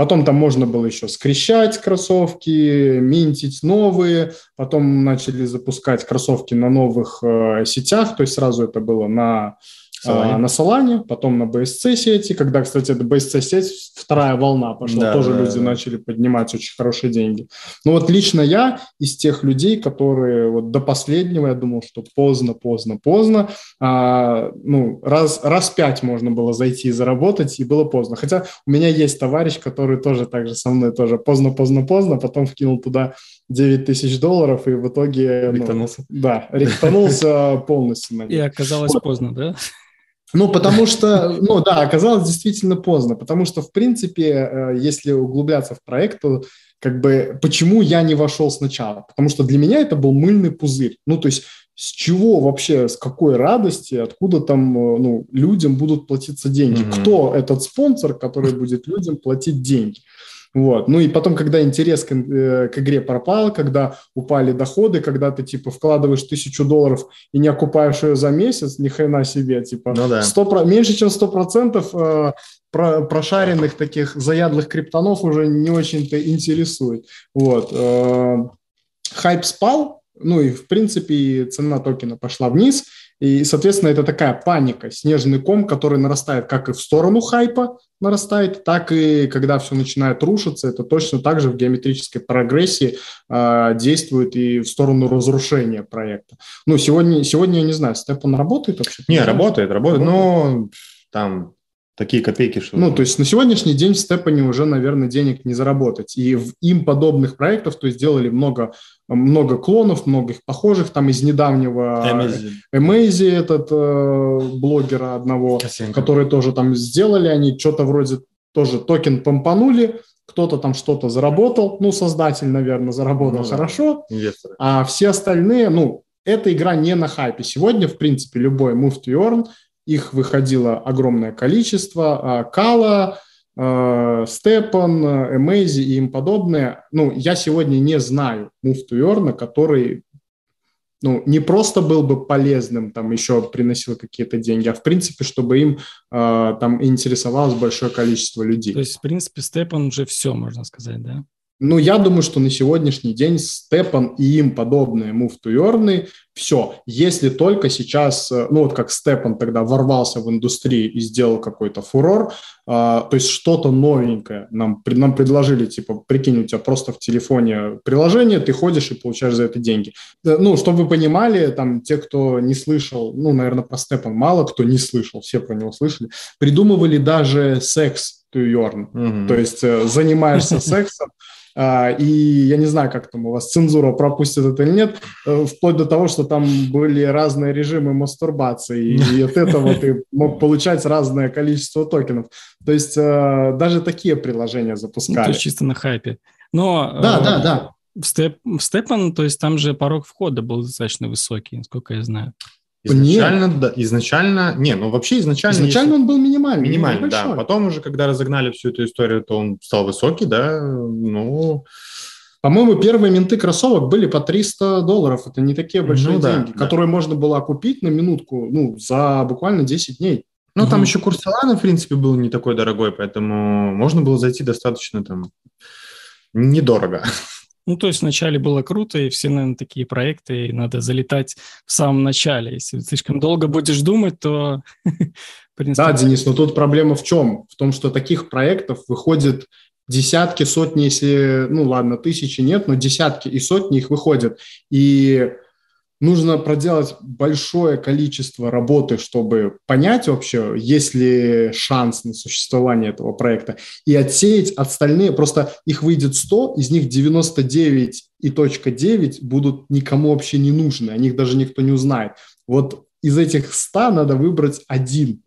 Потом там можно было еще скрещать кроссовки, минтить новые. Потом начали запускать кроссовки на новых э, сетях. То есть сразу это было на Solana. А, на Solana, потом на BSC сети. Когда, кстати, это BSC сеть, вторая волна пошла, да, тоже да, люди да. начали поднимать очень хорошие деньги. Но вот лично я из тех людей, которые вот до последнего, я думал, что поздно, поздно, поздно. А, ну, раз, раз пять можно было зайти и заработать, и было поздно. Хотя у меня есть товарищ, который тоже так же со мной тоже поздно, поздно, поздно, потом вкинул туда 9 тысяч долларов, и в итоге... Ректанулся. Ну, да, ректанулся полностью. И оказалось поздно, да? Ну, потому что, ну да, оказалось действительно поздно, потому что, в принципе, э, если углубляться в проект, то как бы почему я не вошел сначала? Потому что для меня это был мыльный пузырь. Ну, то есть с чего вообще, с какой радости, откуда там э, ну, людям будут платиться деньги? Mm-hmm. Кто этот спонсор, который будет людям платить деньги? Вот. Ну и потом, когда интерес к, э, к игре пропал, когда упали доходы, когда ты типа вкладываешь тысячу долларов и не окупаешь ее за месяц, ни хрена себе, типа ну, да. 100, меньше чем 100% э, про, прошаренных таких заядлых криптонов уже не очень-то интересует. Вот. Э, хайп спал, ну и в принципе цена токена пошла вниз, и, соответственно, это такая паника, снежный ком, который нарастает как и в сторону хайпа нарастает, так и когда все начинает рушиться, это точно так же в геометрической прогрессии э, действует и в сторону разрушения проекта. Ну, сегодня, сегодня я не знаю, Степан работает вообще? Не, работает, работает, но там такие копейки, что... Ну, то есть на сегодняшний день в STEPN е уже, наверное, денег не заработать. И в им подобных проектов, то есть сделали много, много клонов, много их похожих, там из недавнего... Amazy, этот э, блогера одного, Косенко. который тоже там сделали, они что-то вроде тоже токен помпанули, кто-то там что-то заработал, ну, создатель, наверное, заработал ну, хорошо, инвесторы. а все остальные, ну, эта игра не на хайпе. Сегодня, в принципе, любой move to earn – их выходило огромное количество. А, Кала, а, Степан, Эмейзи и им подобное. Ну, я сегодня не знаю to Earn, который ну, не просто был бы полезным, там еще приносил какие-то деньги, а в принципе, чтобы им э, там интересовалось большое количество людей. То есть, в принципе, Степан уже все, можно сказать, да? Ну, я думаю, что на сегодняшний день Степан и им подобные move to earn, все. Если только сейчас, э, ну вот как Степан тогда ворвался в индустрию и сделал какой-то фурор, а, то есть что-то новенькое нам, нам предложили, типа, прикинь, у тебя просто в телефоне приложение, ты ходишь и получаешь за это деньги. Э, ну, чтобы вы понимали, там, те, кто не слышал, ну, наверное, про Степан мало кто не слышал, все про него слышали, придумывали даже секс to earn, mm-hmm. то есть э, занимаешься сексом, и я не знаю, как там у вас цензура пропустит это или нет, э, вплоть до того, что там были разные режимы мастурбации, и от этого ты мог получать разное количество токенов. То есть э, даже такие приложения запускали. Ну, то есть чисто на хайпе. Но, да, э, да, да. В, степ, в Степан, то есть там же порог входа был достаточно высокий, насколько я знаю. Изначально, Нет. да, изначально, не, ну вообще изначально... Изначально если, он был минимальный. Минимальный, да. Потом уже, когда разогнали всю эту историю, то он стал высокий, да, ну... По-моему, первые менты кроссовок были по 300 долларов. Это не такие большие ну, деньги, да, которые да. можно было купить на минутку, ну, за буквально 10 дней. Ну, угу. там еще курс Solana, в принципе, был не такой дорогой, поэтому можно было зайти достаточно там недорого. Ну, то есть вначале было круто, и все, наверное, такие проекты, и надо залетать в самом начале. Если слишком долго будешь думать, то... Да, Денис, но тут проблема в чем? В том, что таких проектов выходит десятки, сотни, если, ну ладно, тысячи нет, но десятки и сотни их выходят. И нужно проделать большое количество работы, чтобы понять вообще, есть ли шанс на существование этого проекта, и отсеять остальные, просто их выйдет 100, из них 99 и точка 9 будут никому вообще не нужны, о них даже никто не узнает. Вот из этих 100 надо выбрать один,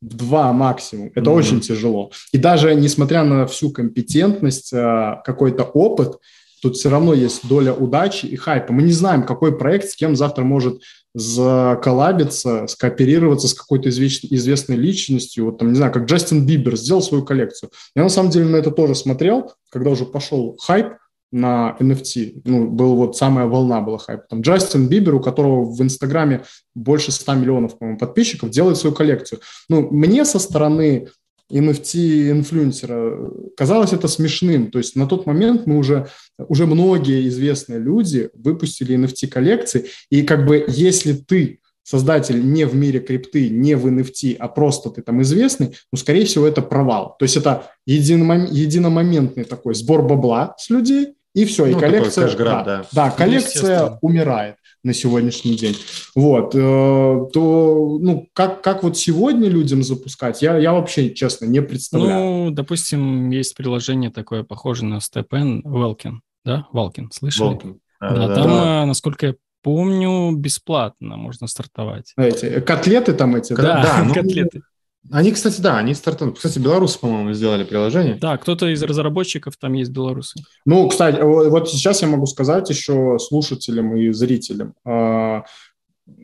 два максимум. Это mm-hmm. очень тяжело. И даже несмотря на всю компетентность, э, какой-то опыт, тут все равно есть доля удачи и хайпа. Мы не знаем, какой проект с кем завтра может заколлабиться, скооперироваться с какой-то известной личностью. Вот там, не знаю, как Джастин Бибер сделал свою коллекцию. Я на самом деле на это тоже смотрел, когда уже пошел хайп на NFT. Ну, был вот самая волна была хайпа. Там Джастин Бибер, у которого в Инстаграме больше 100 миллионов, по-моему, подписчиков, делает свою коллекцию. Ну, мне со стороны NFT-инфлюенсера. Казалось это смешным. То есть на тот момент мы уже, уже многие известные люди выпустили NFT-коллекции, и как бы если ты создатель не в мире крипты, не в NFT, а просто ты там известный, ну, скорее всего, это провал. То есть это единомом, единомоментный такой сбор бабла с людей, и все, ну, и коллекция, да, да. да, коллекция умирает на сегодняшний день. Вот, э, то, ну, как, как вот сегодня людям запускать, я, я вообще, честно, не представляю. Ну, допустим, есть приложение такое, похожее на StepN, Welkin, да? Welkin, слышали? Welkin. Да, да, да, там, да. Э, насколько я помню, бесплатно можно стартовать. Эти котлеты там эти, да? Да, да ну, котлеты. Они, кстати, да, они стартанули. Кстати, белорусы, по-моему, сделали приложение. Да, кто-то из разработчиков там есть белорусы. Ну, кстати, вот сейчас я могу сказать еще слушателям и зрителям, а,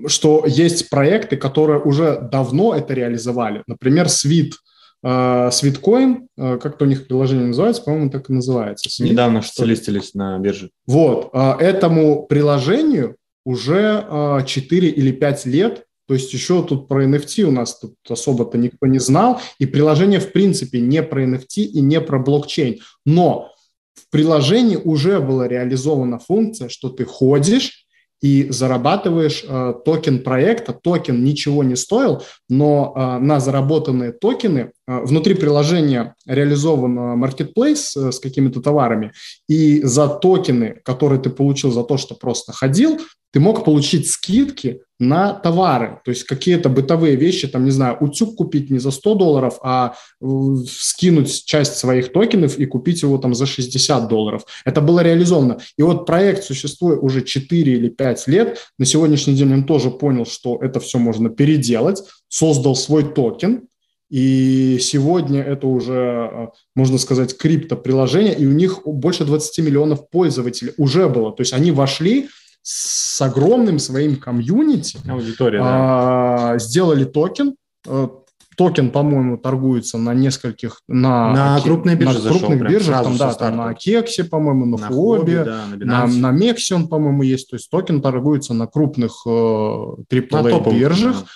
что есть проекты, которые уже давно это реализовали. Например, Свит, Sweatcoin, а, как-то у них приложение называется, по-моему, так и называется. Sweat, Недавно что листились на бирже. Вот, а, этому приложению уже 4 или 5 лет, то есть еще тут про NFT у нас тут особо-то никто не знал, и приложение в принципе не про NFT и не про блокчейн. Но в приложении уже была реализована функция, что ты ходишь и зарабатываешь э, токен проекта. Токен ничего не стоил, но э, на заработанные токены внутри приложения реализован э, marketplace э, с какими-то товарами, и за токены, которые ты получил за то, что просто ходил, ты мог получить скидки на товары, то есть какие-то бытовые вещи, там, не знаю, утюг купить не за 100 долларов, а э, скинуть часть своих токенов и купить его там за 60 долларов. Это было реализовано. И вот проект существует уже 4 или 5 лет. На сегодняшний день он тоже понял, что это все можно переделать, создал свой токен, и сегодня это уже, э, можно сказать, криптоприложение, и у них больше 20 миллионов пользователей уже было. То есть они вошли с огромным своим комьюнити. Аудитория, а, Сделали токен. Э, токен, по-моему, торгуется на нескольких... На, на крупные биржи На крупных зашел, биржах, там, да, там на OKEx, по-моему, на, на Huobi, да, на, на, на MEXC он, по-моему, есть. То есть токен торгуется на крупных э, AAA-биржах. Да.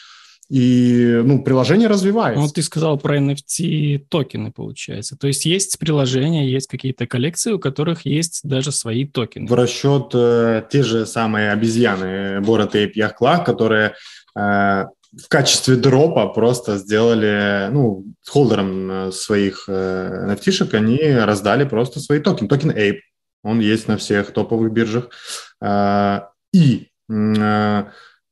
И, ну, приложение развивается. Ну, ты сказал про NFT токены, получается. То есть есть приложения, есть какие-то коллекции, у которых есть даже свои токены. В расчет э, те же самые обезьяны, Bored Ape Yacht Club, которые э, в качестве дропа просто сделали, ну, холдерам э, своих э, NFT -шек они раздали просто свои токены. Токен Ape, он есть на всех топовых биржах. Э, и э,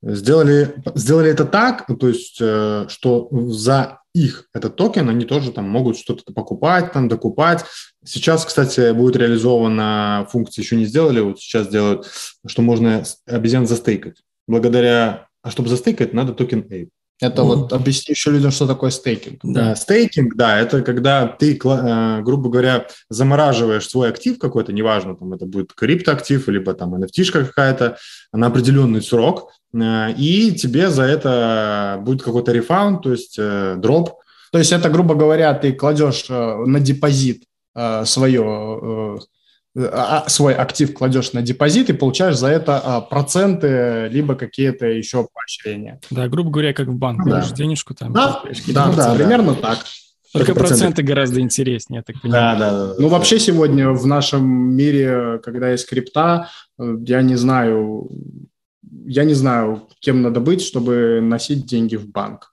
сделали, сделали это так, то есть, э, что за их этот токен они тоже там могут что-то покупать, там докупать. Сейчас, кстати, будет реализована функция, еще не сделали, вот сейчас делают, что можно обезьян застейкать. Благодаря, а чтобы застейкать, надо токен Ape. Это mm вот объясни еще людям, что такое стейкинг. Да, стейкинг, да, это когда ты, э, грубо говоря, замораживаешь свой актив какой-то, неважно, там это будет криптоактив, либо там nft какая-то, на определенный срок, э, и тебе за это будет какой-то рефаунд, то есть э, дроп. То есть это, грубо говоря, ты кладешь на депозит свое свой актив кладешь на депозит и получаешь за это а, проценты, либо какие-то еще поощрения. Да, грубо говоря, как в банк, да. денежку там. Да, да, да, да, примерно так. Только проценты. проценты гораздо интереснее, я так понимаю. Да, да, да. Ну, вообще сегодня в нашем мире, когда есть крипта, э, я не знаю, я не знаю, кем надо быть, чтобы носить деньги в банк.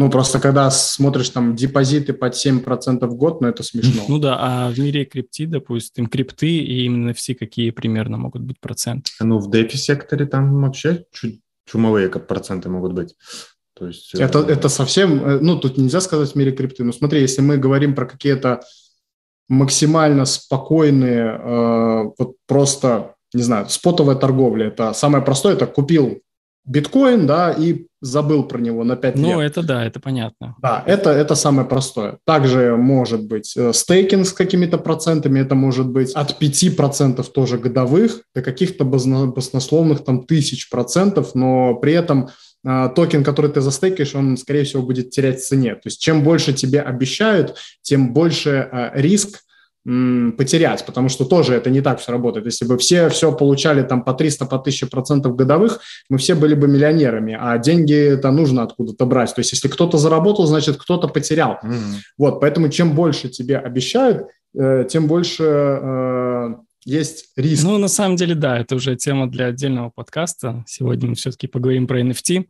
Ну, просто когда смотришь там депозиты под 7% в год, ну, это смешно. Ну да, а в мире крипти, допустим, крипты и именно все какие примерно могут быть проценты? Ну, в DeFi-секторе там вообще чуть чумовые проценты могут быть. То есть, это, э... это совсем, э, ну, тут нельзя сказать в мире крипты. Ну, смотри, если мы говорим про какие-то максимально спокойные, э, вот просто, не знаю, спотовая торговля, это самое простое, это купил биткоин, да, и забыл про него на 5 ну, лет. Ну, это да, это понятно. Да, это, это самое простое. Также может быть э, стейкинг с какими-то процентами, это может быть от 5% тоже годовых до каких-то баснословных там тысяч процентов, но при этом э, токен, который ты застейкаешь, он, скорее всего, будет терять в цене. То есть чем больше тебе обещают, тем больше э, риск потерять, потому что тоже это не так все работает. Если бы все все получали там по 300, по 1000 процентов годовых, мы все были бы миллионерами, а деньги это нужно откуда-то брать. То есть если кто-то заработал, значит кто-то потерял. Mm-hmm. Вот, поэтому чем больше тебе обещают, э, тем больше э, есть риск. Ну, на самом деле, да, это уже тема для отдельного подкаста. Сегодня мы все-таки поговорим про NFT.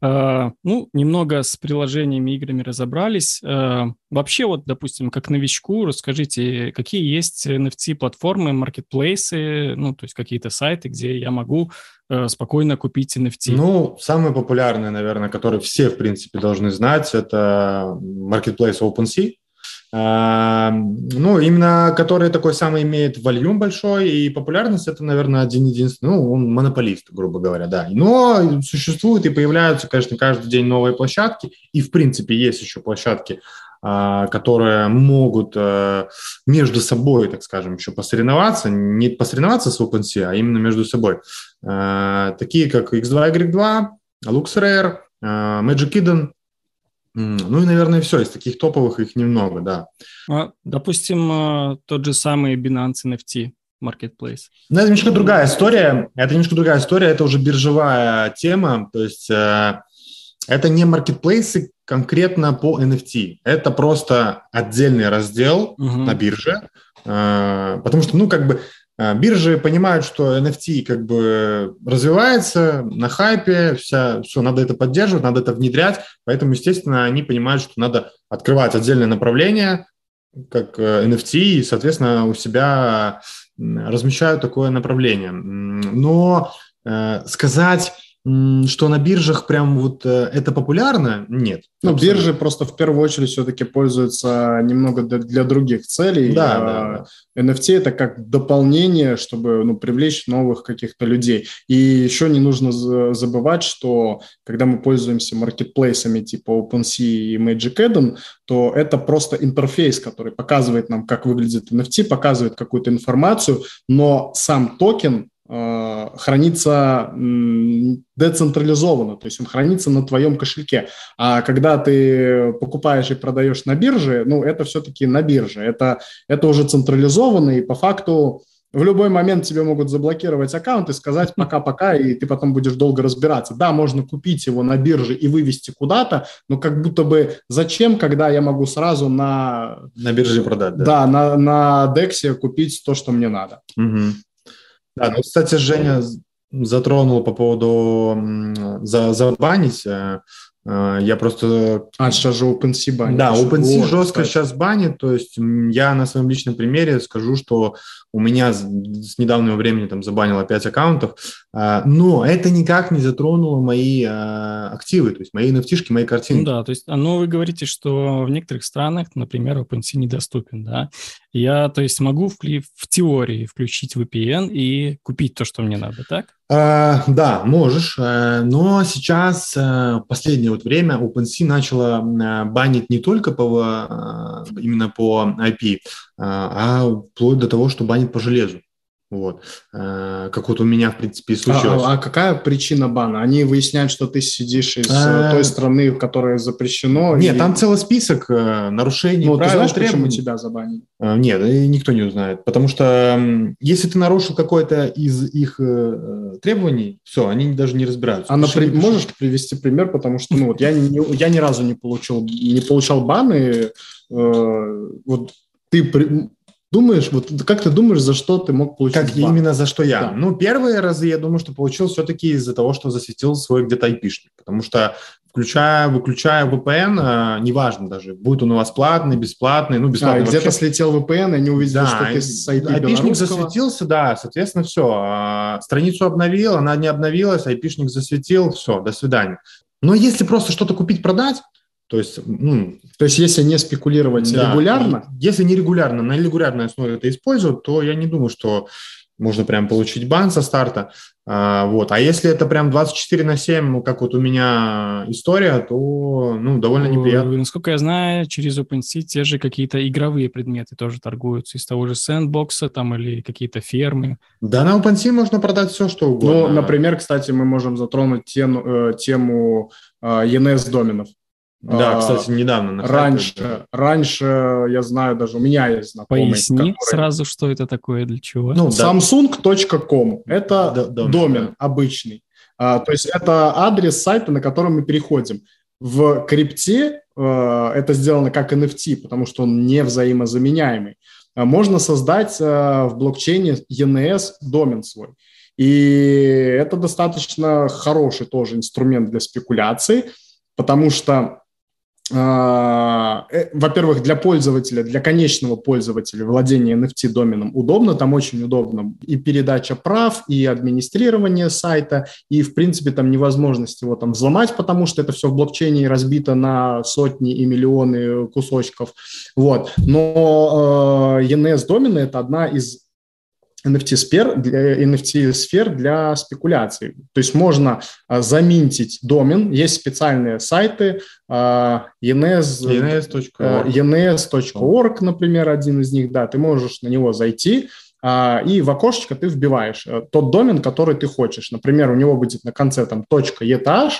Uh, ну, немного с приложениями, играми разобрались. Uh, вообще, вот, допустим, как новичку, расскажите, какие есть NFT-платформы, маркетплейсы, ну, то есть какие-то сайты, где я могу uh, спокойно купить NFT? Ну, самые популярные, наверное, которые все, в принципе, должны знать, это marketplace OpenSea. Ну, именно который такой самый имеет вольюм большой и популярность, это, наверное, один-единственный, ну, он монополист, грубо говоря, да. Но существуют и появляются, конечно, каждый день новые площадки, и, в принципе, есть еще площадки, а, которые могут э, между собой, так скажем, еще посоревноваться, не посоревноваться с OpenSea, а именно между собой. Э, такие как X2, Y2, LuxRare, э, Magic Eden, ну и, наверное, все. Из таких топовых их немного, да. А, допустим, а, тот же самый Binance NFT Marketplace. Ну, это немножко другая история. Это немножко другая история. Это уже биржевая тема. То есть э, это не маркетплейсы конкретно по NFT. Это просто отдельный раздел угу. на бирже. Э, потому что, ну, как бы биржи понимают, что NFT как бы развивается на хайпе, вся, все, надо это поддерживать, надо это внедрять, поэтому, естественно, они понимают, что надо открывать отдельное направление, как э, NFT, и, соответственно, у себя размещают такое направление. Но э, сказать что на биржах прям вот э, это популярно? Нет. Ну, абсолютно. биржи просто в первую очередь все-таки пользуются немного для, для других целей. Да, а да, да. NFT это как дополнение, чтобы ну, привлечь новых каких-то людей. И еще не нужно забывать, что когда мы пользуемся маркетплейсами типа OpenSea и Magic Eden, то это просто интерфейс, который показывает нам, как выглядит NFT, показывает какую-то информацию, но сам токен хранится децентрализованно, то есть он хранится на твоем кошельке. А когда ты покупаешь и продаешь на бирже, ну, это все-таки на бирже. Это, это уже централизованно, и по факту в любой момент тебе могут заблокировать аккаунт и сказать пока-пока, и ты потом будешь долго разбираться. Да, можно купить его на бирже и вывести куда-то, но как будто бы зачем, когда я могу сразу на... На бирже продать, да? Да, на, на DEX купить то, что мне надо. Угу. Да, ну, кстати, Женя затронул по поводу за, забанить. Э, э, я просто... А, сейчас же OpenSea банит. Да, OpenSea вот, жестко кстати. сейчас банит. То есть я на своем личном примере скажу, что у меня с недавнего времени там забанило 5 аккаунтов, э, но это никак не затронуло мои активы, то есть мои nft мои картинки. Ну да, то есть, а, ну вы говорите, что в некоторых странах, например, OpenSea недоступен, да? Я, то есть, могу в, в теории включить VPN и купить то, что мне надо, так? А, да, можешь, э, но сейчас э, последнее вот время OpenSea начала банить не только по, именно по IP, а вплоть до того, что банит по железу. Вот. Э, как вот у меня, в принципе, и а, случилось. А, а, какая причина бана? Они выясняют, что ты сидишь из а... той страны, в которой запрещено? Нет, или... там целый список нарушений ну, правил, ты знаешь, требований. почему тебя забанили? Нет, никто не узнает. Потому что если ты нарушил какое-то из их требований, все, они даже не разбираются. А например, можешь привести пример? Потому что ну, вот я, не, я ни разу не получил, не получал баны. Э, вот ты Думаешь, вот как ты думаешь, за что ты мог получить Как бан? именно за что я? Да. Ну, первые разы я думаю, что получил все-таки из-за того, что засветил свой где-то айпишник, потому что включая, выключая VPN, а, неважно даже, будет он у вас платный, бесплатный, ну, бесплатный. А, где-то слетел VPN, и не увидели, да, что ты с IP Айпишник засветился, да, соответственно, все. А, страницу обновил, она не обновилась, айпишник засветил, все, до свидания. Но если просто что-то купить-продать, то есть, ну, то есть, если не спекулировать да, регулярно? Если не регулярно, на регулярной основе это использовать, то я не думаю, что можно прям получить бан со старта. А, вот. а если это прям 24 на 7, как вот у меня история, то ну, довольно неприятно. Насколько я знаю, через OpenSea те же какие-то игровые предметы тоже торгуются из того же сэндбокса там или какие-то фермы. Да, на OpenSea можно продать все, что угодно. Ну, например, кстати, мы можем затронуть тему, э, тему э, ENS доменов. Да, а, кстати, недавно. раньше, это... раньше, я знаю, даже у меня есть знакомый. Поясни который... сразу, что это такое, для чего. Ну, да. Samsung.com – это да, домен, домен да. обычный. А, то есть это адрес сайта, на который мы переходим. В крипте а, это сделано как NFT, потому что он не взаимозаменяемый. А, можно создать а, в блокчейне ENS домен свой. И это достаточно хороший тоже инструмент для спекуляции, потому что э, во-первых, для пользователя, для конечного пользователя владение NFT доменом удобно, там очень удобно и передача прав, и администрирование сайта, и, в принципе, там невозможность его там взломать, потому что это все в блокчейне разбито на сотни и миллионы кусочков. Вот. Но э, ENS домены – это одна из NFT-сфер для, NFT-сфер для спекуляций. То есть можно а, заминтить домен, есть специальные сайты, а, ENS, ENS.org. ENS.org, например, один из них, да, ты можешь на него зайти, а, и в окошечко ты вбиваешь э, тот домен, который ты хочешь. Например, у него будет на конце там .eth,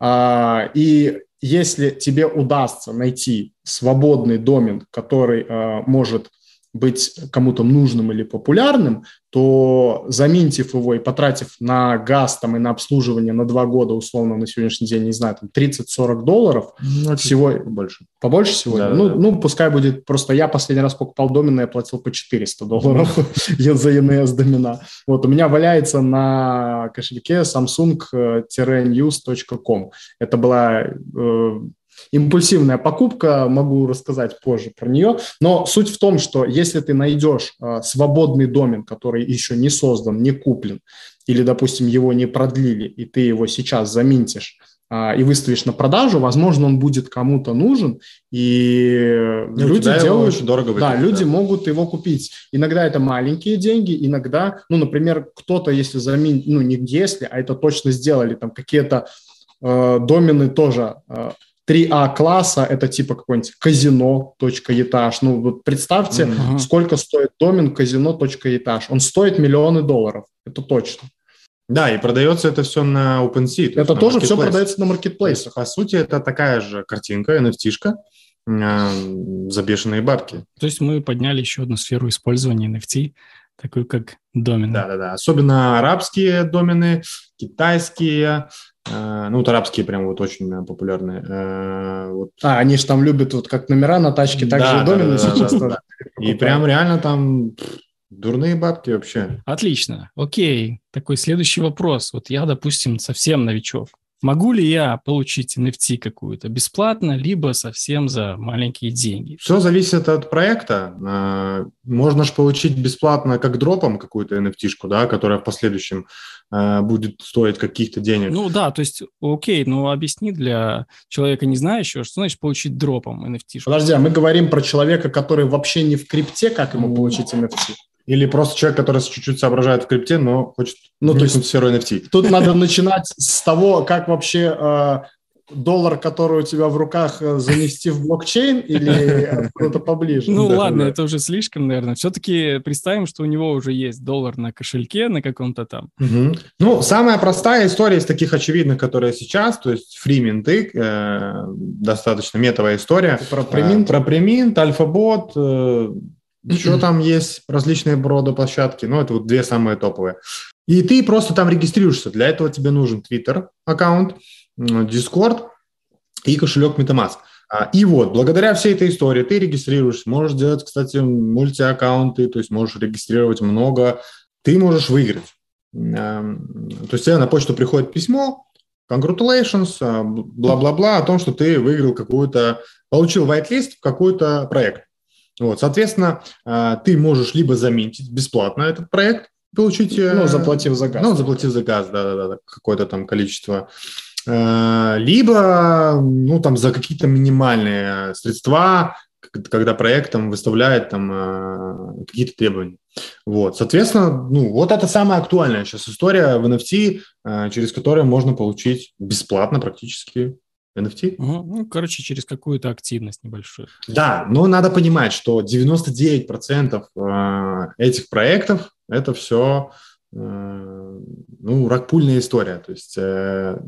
а, и если тебе удастся найти свободный домен, который а, может быть кому-то нужным или популярным, то заменив его и потратив на газ там, и на обслуживание на два года, условно, на сегодняшний день, не знаю, там 30-40 долларов, ну, всего... Побольше. Побольше сегодня? Да, ну, да. ну, пускай будет просто... Я последний раз покупал домен, я платил по 400 долларов за ENS домена. Вот, у меня валяется на кошельке samsung-news.com. Это была э, импульсивная покупка, могу рассказать позже про нее. Но суть в том, что если ты найдешь э, свободный домен, который еще не создан, не куплен, или, допустим, его не продлили, и ты его сейчас заминтишь, а, и выставишь на продажу, возможно, он будет кому-то нужен, и ну, люди делают, очень дорого выглядит, да, люди да. могут его купить. Иногда это маленькие деньги, иногда, ну, например, кто-то, если заменить, ну, не если, а это точно сделали, там какие-то э, домены тоже э, 3А класса это типа какой-нибудь казино.етаж. Ну вот представьте, mm-hmm. сколько стоит домен казино.етаж. Он стоит миллионы долларов, это точно. Да, и продается это все на OpenSea. То это тоже все продается на маркетплейсах. По сути, это такая же картинка, NFT-шка, э, за бешеные бабки. То есть мы подняли еще одну сферу использования NFT. такой как домен. Да-да-да, особенно арабские домены, китайские, ну вот арабские прям вот очень популярные. Э, вот. А, они же там любят вот как номера на тачке, так да, же и домены да, сейчас да. Да. И прям реально там Дурные бабки вообще. Отлично. Окей. Такой следующий вопрос. Вот я, допустим, совсем новичок. Могу ли я получить NFT какую-то бесплатно, либо совсем за маленькие деньги? Все зависит от проекта. Можно же получить бесплатно как дропом какую-то NFT-шку, да, которая в последующем будет стоить каких-то денег. Ну да, то есть, окей, но объясни для человека не знающего, что значит получить дропом NFT. -шку. Подожди, а мы говорим про человека, который вообще не в крипте, как ему получить NFT? Или просто человек, который чуть-чуть соображает в крипте, но хочет ну, то есть сферу NFT. Тут надо начинать с того, как вообще э, доллар, который у тебя в руках, э, занести в блокчейн или куда-то поближе? Ну ладно, это уже слишком, наверное. Все-таки представим, что у него уже есть доллар на кошельке на каком-то там. Ну, самая простая история из таких очевидных, которые сейчас, то есть фриминты, э, достаточно метовая история. Про преминт? Про преминт, альфабот, еще там есть различные рода площадки, но это вот две самые топовые. И ты просто там регистрируешься. Для этого тебе нужен Twitter аккаунт, Discord и кошелек MetaMask. А, и вот, благодаря всей этой истории ты регистрируешься, можешь делать, кстати, мультиаккаунты, то есть можешь регистрировать много, ты можешь выиграть. То есть тебе на почту приходит письмо, congratulations, а, бла-бла-бла, о том, что ты выиграл какую-то, получил whitelist в какой-то проект. Вот, соответственно, а, ты можешь либо заметить бесплатно этот проект, получить... Э, ну, заплатив за газ. Ну, заплатив за газ, да-да-да, какое-то там количество. А, либо, ну, там, за какие-то минимальные средства, когда проект там выставляет там а, какие-то требования. Вот, соответственно, ну, вот это самая актуальная сейчас история в NFT, через которую можно получить бесплатно практически NFT? Ну, короче, через какую-то активность небольшую. Да, но надо понимать, что 99% э, этих проектов – это все э, ну, ракпульная история. То есть э,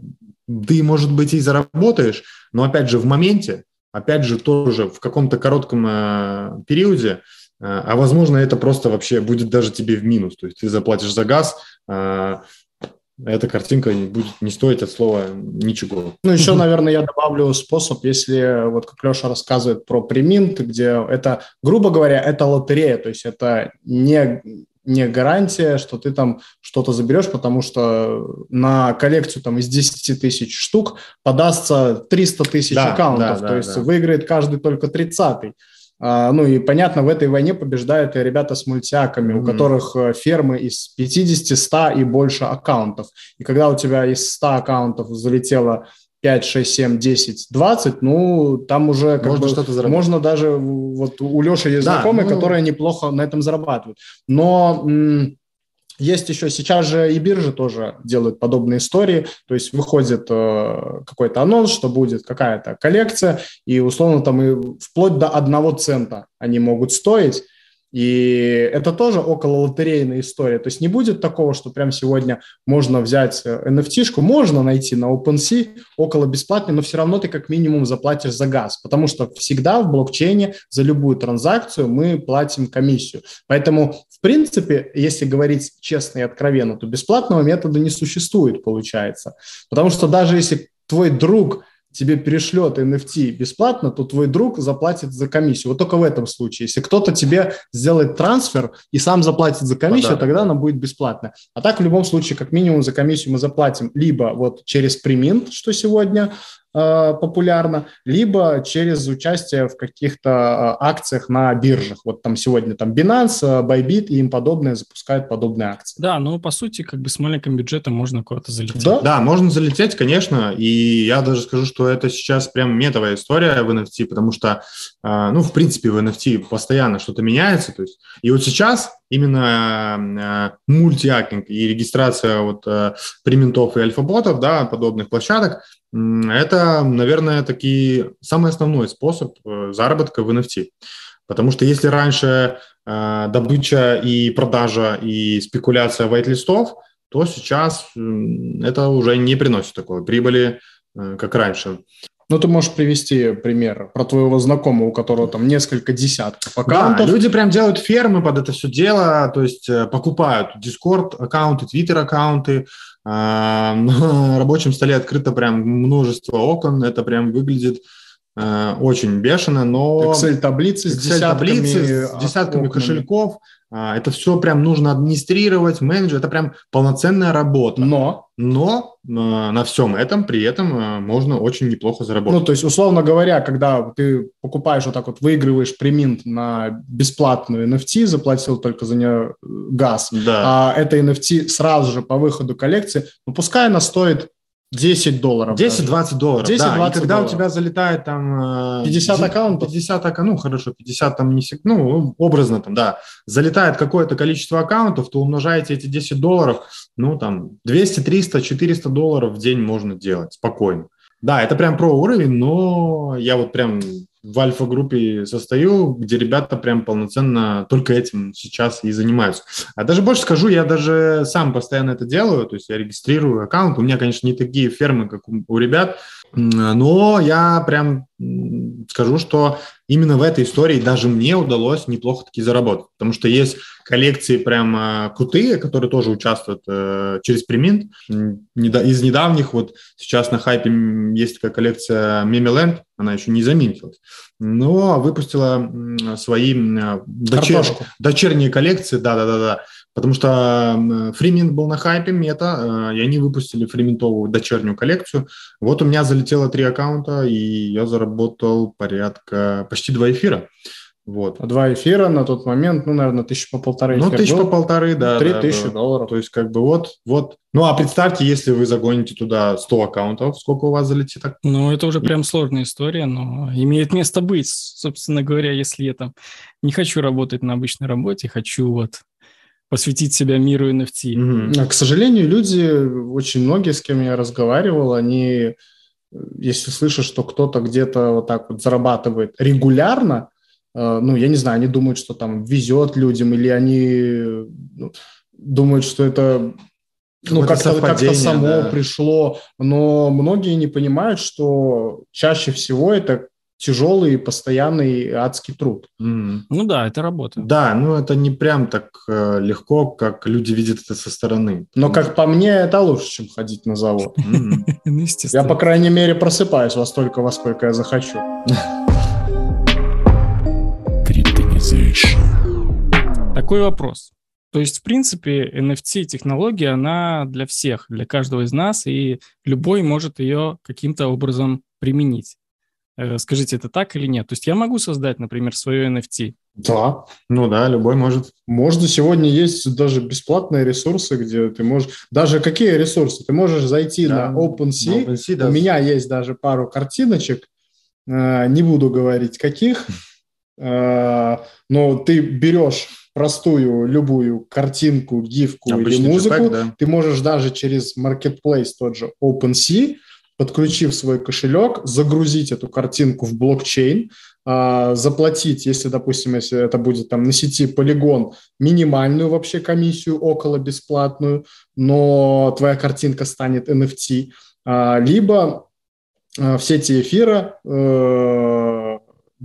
ты, может быть, и заработаешь, но, опять же, в моменте, опять же, тоже в каком-то коротком периоде, а, возможно, это просто вообще будет даже тебе в минус. То есть ты заплатишь за газ, эта картинка будет не стоить от слова ничего. Ну, еще, наверное, я добавлю способ, если вот как Леша рассказывает про преминт, где это, грубо говоря, это лотерея, то есть это не не гарантия, что ты там что-то заберешь, потому что на коллекцию там из 10 тысяч штук подастся 300 тысяч да, аккаунтов, да, то да, есть да. выиграет каждый только 30-й. А, ну и понятно, в этой войне побеждают и ребята с мультиаками, mm-hmm. у которых э, фермы из 50, 100 и больше аккаунтов. И когда у тебя из 100 аккаунтов залетело 5, 6, 7, 10, 20, ну, там уже как можно бы, что-то заработать. Можно даже, вот у Леши есть да, знакомые, ну... которые неплохо на этом зарабатывают. Но м- есть еще, сейчас же и биржи тоже делают подобные истории, то есть выходит э, какой-то анонс, что будет какая-то коллекция, и условно там и вплоть до одного цента они могут стоить, и это тоже около лотерейная история. То есть не будет такого, что прямо сегодня можно взять NFT-шку, э, можно найти на OpenSea около бесплатной, но все равно ты как минимум заплатишь за газ, потому что всегда в блокчейне за любую транзакцию мы платим комиссию. Поэтому, в принципе, если говорить честно и откровенно, то бесплатного метода не существует, получается. Потому что даже если твой друг – тебе перешлет NFT бесплатно, то твой друг заплатит за комиссию. Вот только в этом случае. Если кто-то тебе сделает трансфер и сам заплатит за комиссию, а, да. тогда она будет бесплатна. А так в любом случае, как минимум за комиссию мы заплатим либо вот через преминт, что сегодня популярно, либо через участие в каких-то э, акциях на биржах. Вот там сегодня там Binance, э, Bybit и им подобное запускают подобные акции. Да, ну по сути как бы с маленьким бюджетом можно куда-то залететь. Да? да, можно залететь, конечно, и я даже скажу, что это сейчас прям метовая история в NFT, потому что, ну, в принципе, в NFT постоянно что-то меняется, то есть, и вот сейчас именно мультиакинг и регистрация вот приментов и альфаботов, да, подобных площадок, это, наверное, такие самый основной способ э, заработка в NFT. Потому что если раньше э, добыча и продажа и спекуляция вайт-листов, то сейчас это уже не приносит такой прибыли, э, как раньше. Ну, ты можешь привести пример про твоего знакомого, у которого там несколько десятков аккаунтов. Да, люди прям делают фермы под это все дело, то есть э, покупают Discord аккаунты, Twitter аккаунты, на рабочем столе открыто прям множество окон, это прям выглядит э, очень бешено, но... Excel-таблицы с десятками, с десятками кошельков, а, это все прям нужно администрировать, менеджер, это прям полноценная работа. Но? Но э, на всем этом при этом э, можно очень неплохо заработать. Ну, то есть, условно говоря, когда ты покупаешь вот так вот, выигрываешь преминт на бесплатную NFT, заплатил только за нее газ, да. а это NFT сразу же по выходу коллекции, ну, пускай она стоит 10 долларов. 10-20 долларов, 10, да. 20 и когда долларов. у тебя залетает там... 50 э, аккаунтов? 50 аккаунтов, ну хорошо, 50 там не... Ну, образно там, да. Залетает какое-то количество аккаунтов, то умножаете эти 10 долларов, ну там 200, 300, 400 долларов в день можно делать спокойно. Да, это прям про уровень, но я вот прям в альфа-группе состою, где ребята прям полноценно только этим сейчас и занимаются. А даже больше скажу, я даже сам постоянно это делаю, то есть я регистрирую аккаунт. У меня, конечно, не такие фермы, как у, ребят, но я прям скажу, что именно в этой истории даже мне удалось неплохо таки заработать, потому что есть коллекции прям крутые, которые тоже участвуют э, через преминт. Из недавних вот сейчас на хайпе есть такая коллекция Memeland, она еще не заметилась, но выпустила свои э, дочер... дочерние коллекции, да-да-да, Потому что Фриминт был на хайпе, мета, э, и они выпустили фриминтовую дочернюю коллекцию. Вот у меня залетело три аккаунта, и я заработал порядка почти два эфира. Вот. А два эфира на тот момент, ну, наверное, тысяча по полторы. Ну, тысяча по полторы, да. Три да, тысячи да. долларов. То есть, как бы вот, вот. Ну, а представьте, если вы загоните туда 100 аккаунтов, сколько у вас залетит? Ну, это уже прям сложная история, но имеет место быть, собственно говоря, если я там не хочу работать на обычной работе, хочу вот посвятить себя миру NFT. Mm-hmm. К сожалению, люди, очень многие, с кем я разговаривал, они, если слышат, что кто-то где-то вот так вот зарабатывает регулярно, э, ну, я не знаю, они думают, что там везет людям, или они ну, думают, что это ну, как-то, как само да. пришло, но многие не понимают, что чаще всего это тяжелый, постоянный адский труд. Mm. Ну да, это работа. Да, ну это не прям так э, легко, как люди видят это со стороны. Но как по мне, это лучше, чем ходить на завод. Ну, я, по крайней мере, просыпаюсь во столько, во сколько я захочу. Такой вопрос. То есть, в принципе, NFT-технология, она для всех, для каждого из нас, и любой может ее каким-то образом применить. Э, скажите, это так или нет? То есть я могу создать, например, свое NFT? Да. Ну да, любой может. Можно сегодня есть даже бесплатные ресурсы, где ты можешь... Даже какие ресурсы? Ты можешь зайти да. на OpenSea. На OpenSea да. У меня есть даже пару картиночек. Э, не буду говорить, каких. Э, но ты берешь простую любую картинку, гифку Обычный или музыку. JPEG, да. Ты можешь даже через Marketplace тот же OpenSea подключив свой кошелек, загрузить эту картинку в блокчейн, а, заплатить, если, допустим, если это будет там на сети полигон, минимальную вообще комиссию, около бесплатную, но твоя картинка станет NFT, а, либо а, в сети эфира э,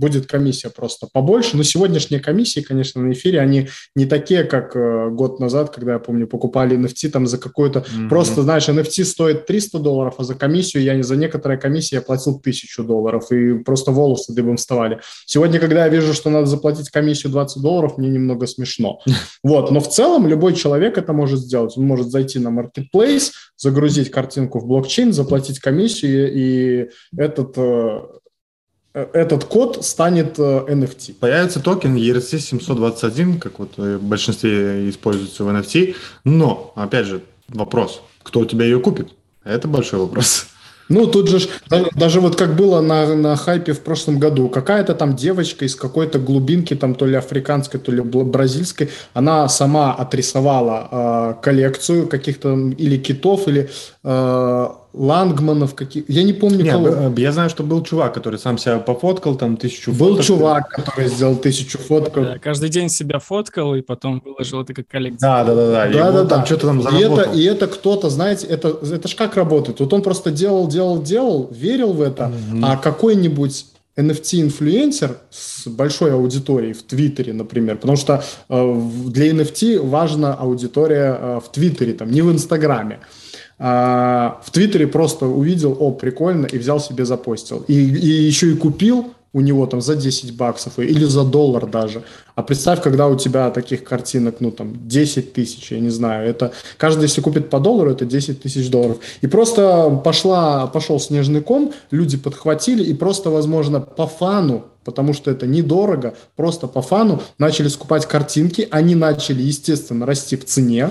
будет комиссия просто побольше. Но сегодняшние комиссии, конечно, на эфире, они не такие, как э, год назад, когда, я помню, покупали NFT там за какую-то... Mm-hmm. Просто, знаешь, NFT стоит 300 долларов, а за комиссию я за некоторые комиссии я платил 1000 долларов, и просто волосы дыбом вставали. Сегодня, когда я вижу, что надо заплатить комиссию 20 долларов, мне немного смешно. Вот, но в целом любой человек это может сделать. Он может зайти на Marketplace, загрузить картинку в блокчейн, заплатить комиссию, и этот Э, этот код станет NFT. Э, Появится токен ERC-721, как вот в большинстве используется в NFT, но, опять же, вопрос, кто у тебя ее купит? Это большой вопрос. Ну, тут же, даже вот как было на, на хайпе в прошлом году, какая-то там девочка из какой-то глубинки, там то ли африканской, то ли бразильской, она сама отрисовала э, коллекцию каких-то или китов, или э, Лангманов каких Я не помню, Нет, кого. Э, я знаю, что был чувак, который сам себя пофоткал, там тысячу Был фоток. чувак, который сделал тысячу фотков. Да, каждый день себя фоткал и потом выложил это как коллекцию. Да, да, да. Да, да, да. Там что-то там заработал. И это, и это кто-то, знаете, это, это ж как работает. Вот он просто делал, делал, делал, верил в это, mm-hmm. а какой-нибудь NFT-инфлюенсер с большой аудиторией в Твиттере, например, потому что э, для NFT важна аудитория э, в Твиттере, там, не в Инстаграме. А, в Твиттере просто увидел, о, прикольно, и взял себе запостил. И, и еще и купил у него там за 10 баксов или за доллар даже. А представь, когда у тебя таких картинок, ну там 10 тысяч, я не знаю, это каждый, если купит по доллару, это 10 тысяч долларов. И просто пошла, пошел снежный ком, люди подхватили и просто, возможно, по фану, потому что это недорого, просто по фану начали скупать картинки, они начали, естественно, расти в цене,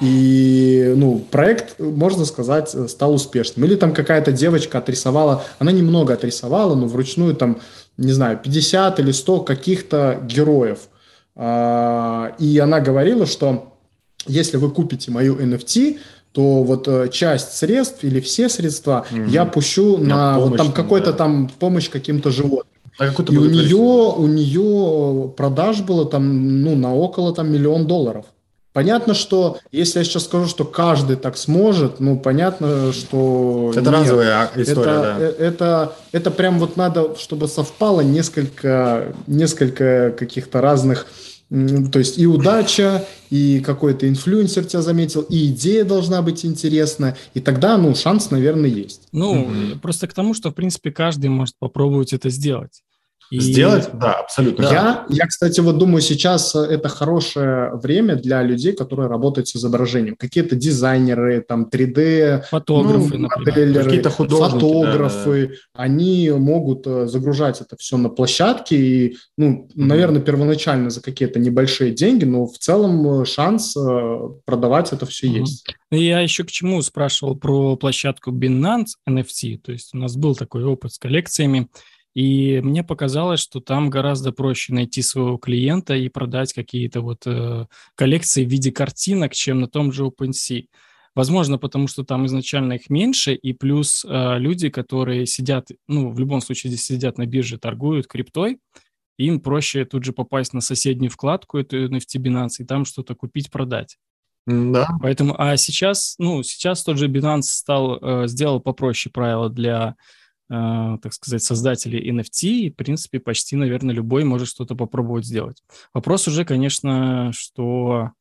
и, ну, проект, можно сказать, стал успешным. Или там какая-то девочка отрисовала, она немного отрисовала, но вручную там, не знаю, 50 или 100 каких-то героев. А, и она говорила, что если вы купите мою NFT, то вот э, часть средств или все средства mm я пущу на, на помощь, вот там какой-то да. там помощь каким-то животным. А и у нее, у нее продаж было там, ну, на около там миллион долларов. Понятно, что если я сейчас скажу, что каждый так сможет, ну понятно, что это нет. разовая история, это, да. Э, это это прям вот надо, чтобы совпало несколько несколько каких-то разных, то есть и удача, и какой-то инфлюенсер тебя заметил, и идея должна быть интересна, и тогда, ну, шанс, наверное, есть. Ну, mm-hmm. просто к тому, что, в принципе, каждый может попробовать это сделать. И... Сделать? Да, абсолютно. Я, я, кстати, вот думаю, сейчас э, это хорошее время для людей, которые работают с изображением. Какие-то дизайнеры, там 3D, фотографы, ну, моделеры, какие-то фотографы, да, да. они могут э, загружать это все на площадке и, ну, mm-hmm. наверное, первоначально за какие-то небольшие деньги, но в целом э, шанс продавать это все mm-hmm. есть. Ну, я еще к чему спрашивал про площадку Binance NFT, то есть у нас был такой опыт с коллекциями. И мне показалось, что там гораздо проще найти своего клиента и продать какие-то вот э, коллекции в виде картинок, чем на том же OpenSea. Возможно, потому что там изначально их меньше, и плюс э, люди, которые сидят, ну, в любом случае здесь сидят на бирже, торгуют криптой, им проще тут же попасть на соседнюю вкладку эту NFT Binance и там что-то купить, продать. Да. Поэтому, а сейчас, ну, сейчас тот же Binance стал, э, сделал попроще правила для так сказать, создателей NFT, и, в принципе, почти, наверное, любой может что-то попробовать сделать. Вопрос уже, конечно, что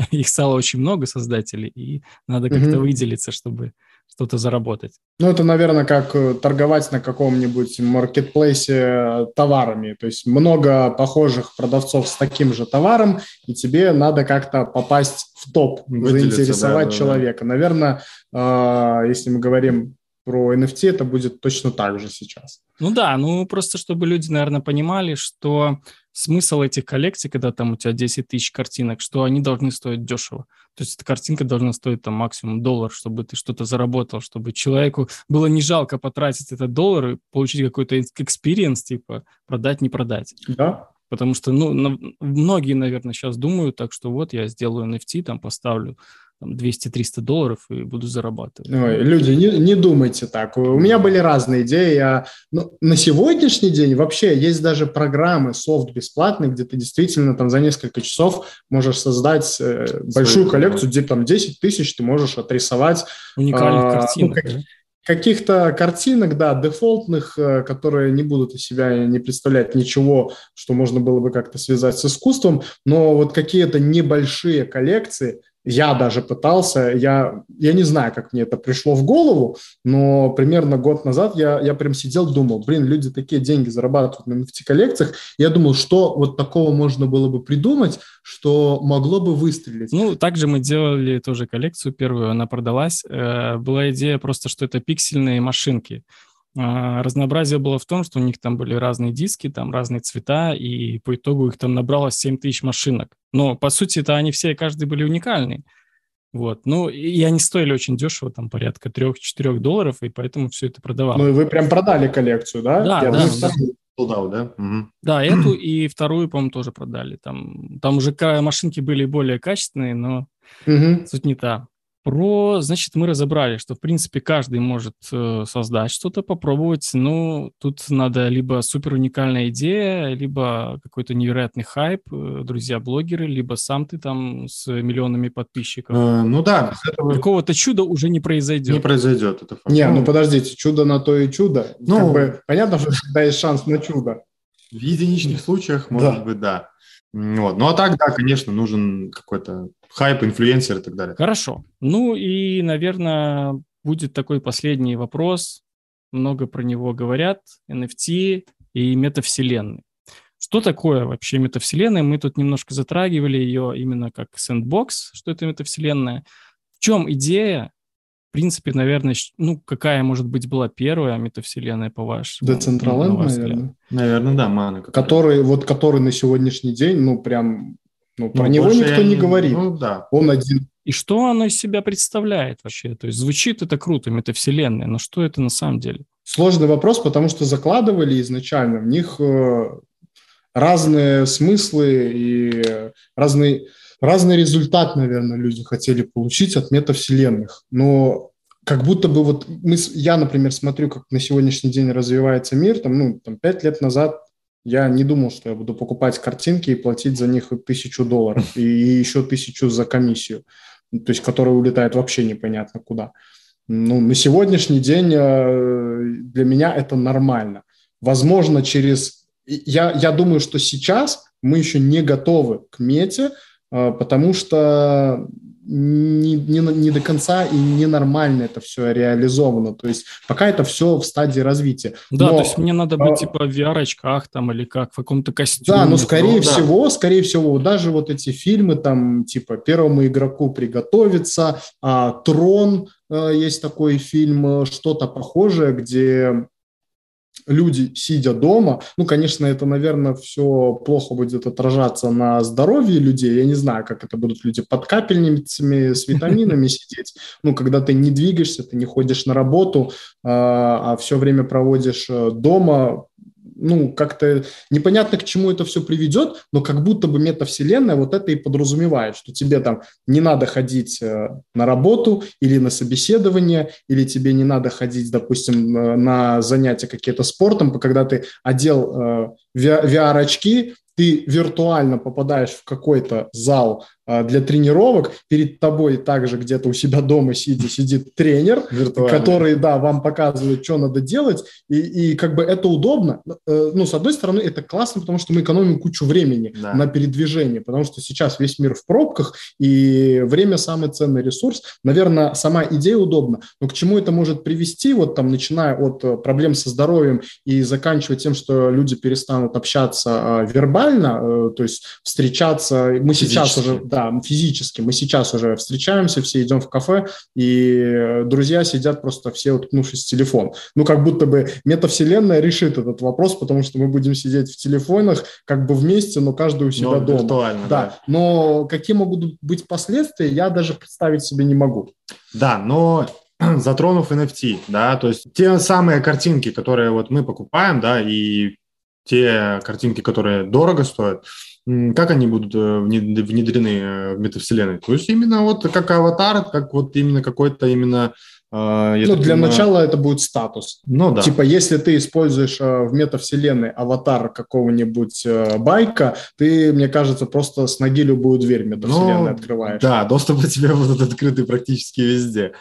их стало очень много создателей, и надо как-то mm-hmm. выделиться, чтобы что-то заработать. Ну, это, наверное, как э, торговать на каком-нибудь маркетплейсе э, товарами. То есть много похожих продавцов с таким же товаром, и тебе надо как-то попасть в топ, Выделиться, заинтересовать да, человека. Да, да. Наверное, э, если мы говорим про NFT это будет точно так же сейчас. Ну да, ну просто чтобы люди, наверное, понимали, что смысл этих коллекций, когда там у тебя 10 тысяч картинок, что они должны стоить дешево. То есть эта картинка должна стоить там максимум доллар, чтобы ты что-то заработал, чтобы человеку было не жалко потратить этот доллар и получить какой-то experience, типа продать, не продать. Да. Потому что, ну, многие, наверное, сейчас думают так, что вот я сделаю NFT, там поставлю 200-300 долларов и буду зарабатывать. Ой, люди, не, не думайте так. У меня были разные идеи. Я, ну, на сегодняшний день вообще есть даже программы, софт бесплатный, где ты действительно там за несколько часов можешь создать э, большую коллекцию, где там 10 тысяч ты можешь отрисовать. Уникальных а, картинок. Ну, как, да? каких-то картинок, да, дефолтных, э, которые не будут из себя не представлять ничего, что можно было бы как-то связать с искусством, но вот какие-то небольшие коллекции, я даже пытался, я, я не знаю, как мне это пришло в голову, но примерно год назад я, я прям сидел, думал, блин, люди такие деньги зарабатывают на NFT-коллекциях. Я думал, что вот такого можно было бы придумать, что могло бы выстрелить. Ну, также мы делали тоже коллекцию первую, она продалась. Э, была идея просто, что это пиксельные машинки. А, разнообразие было в том, что у них там были разные диски, там разные цвета, и по итогу их там набралось 7 тысяч машинок. Но, по сути, это они все, каждый были уникальны. Вот. Ну, и они стоили очень дешево, там порядка 3-4 долларов, и поэтому все это продавалось. Ну, и вы прям продали коллекцию, да? Да, Я да. да. Sold да? Угу. Да, эту и вторую, по-моему, тоже продали. Там, там уже машинки были более качественные, но угу. суть не та. Про, значит, мы разобрали, что, в принципе, каждый может э, создать что-то, попробовать. Ну, тут надо либо супер уникальная идея, либо какой-то невероятный хайп, э, друзья-блогеры, либо сам ты там с миллионами подписчиков. Э, ну да. Этого... Какого-то чуда уже не произойдет. Не произойдет, это факт. Не, ну, ну подождите, чудо на то и чудо. Ну, как бы, понятно, что всегда есть шанс на чудо. В единичных случаях, может да. быть, да. Вот. Ну а так, да, конечно, нужен какой-то хайп, инфлюенсер и так далее. Хорошо. Ну и, наверное, будет такой последний вопрос. Много про него говорят. NFT и метавселенные. Что такое вообще метавселенная? Мы тут немножко затрагивали ее именно как сэндбокс, что это метавселенная. В чем идея? В принципе, наверное, ну, какая, может быть, была первая метавселенная, по-вашему? Decentraland, наверное. Наверное, да, Мана. Который, вот, который на сегодняшний день, ну, прям ну, про ну, него никто не говорит. Ну, да. Он один. И что оно из себя представляет вообще? То есть звучит это круто, метавселенная, но что это на самом деле? Сложный вопрос, потому что закладывали изначально в них э, разные смыслы и разный, разный результат, наверное, люди хотели получить от метавселенных. Но как будто бы вот мы, я, например, смотрю, как на сегодняшний день развивается мир, там, ну, там, пять лет назад я не думал, что я буду покупать картинки и платить за них тысячу долларов и еще тысячу за комиссию, то есть которая улетает вообще непонятно куда. Ну, на сегодняшний день э, для меня это нормально. Возможно, через... Я, я думаю, что сейчас мы еще не готовы к мете, э, потому что не, не, не до конца и ненормально это все реализовано. То есть пока это все в стадии развития. Да, но, то есть мне надо быть а, типа в VR-очках там или как, в каком-то костюме. Да, но скорее ну, всего, да. скорее всего, даже вот эти фильмы там типа первому игроку приготовиться, а, Трон, а, есть такой фильм, что-то похожее, где люди, сидя дома, ну, конечно, это, наверное, все плохо будет отражаться на здоровье людей. Я не знаю, как это будут люди под капельницами с витаминами сидеть. Ну, когда ты не двигаешься, ты не ходишь на работу, а, а все время проводишь э, дома, ну, как-то непонятно, к чему это все приведет, но как будто бы метавселенная вот это и подразумевает, что тебе там не надо ходить э, на работу или на собеседование, или тебе не надо ходить, допустим, э, на занятия какие-то спортом, когда ты одел VR-очки, ты виртуально попадаешь в какой-то зал а, для тренировок, перед тобой также где-то у себя дома сидя, сидит тренер, который, да, вам показывает, что надо делать, и, и как бы это удобно. Э, ну, с одной стороны, это классно, потому что мы экономим кучу времени да. на передвижение, потому что сейчас весь мир в пробках, и время самый ценный ресурс. Наверное, сама идея удобна, но к чему это может привести, вот там, начиная от э, проблем со здоровьем и заканчивая тем, что люди перестанут общаться а, вербально, э, то есть встречаться, мы Физически. сейчас уже, да, да, физически. Мы сейчас уже встречаемся, все идем в кафе, и друзья сидят просто все уткнувшись в телефон. Ну, как будто бы метавселенная решит этот вопрос, потому что мы будем сидеть в телефонах как бы вместе, но каждый у себя но дома. Виртуально, да. да. Но какие могут быть последствия, я даже представить себе не могу. Да, но затронув NFT, да, то есть те самые картинки, которые вот мы покупаем, да, и те картинки, которые дорого стоят, как они будут э, внедрены э, в метавселенной? То есть именно вот как аватар, как вот именно какой-то именно э, ну, для понимаю... начала это будет статус. Ну, да. Типа, если ты используешь в метавселенной аватар какого-нибудь байка, ты, мне кажется, просто с ноги любую дверь метавселенной ну, открываешь. Да, доступ у тебя будут открыты практически везде.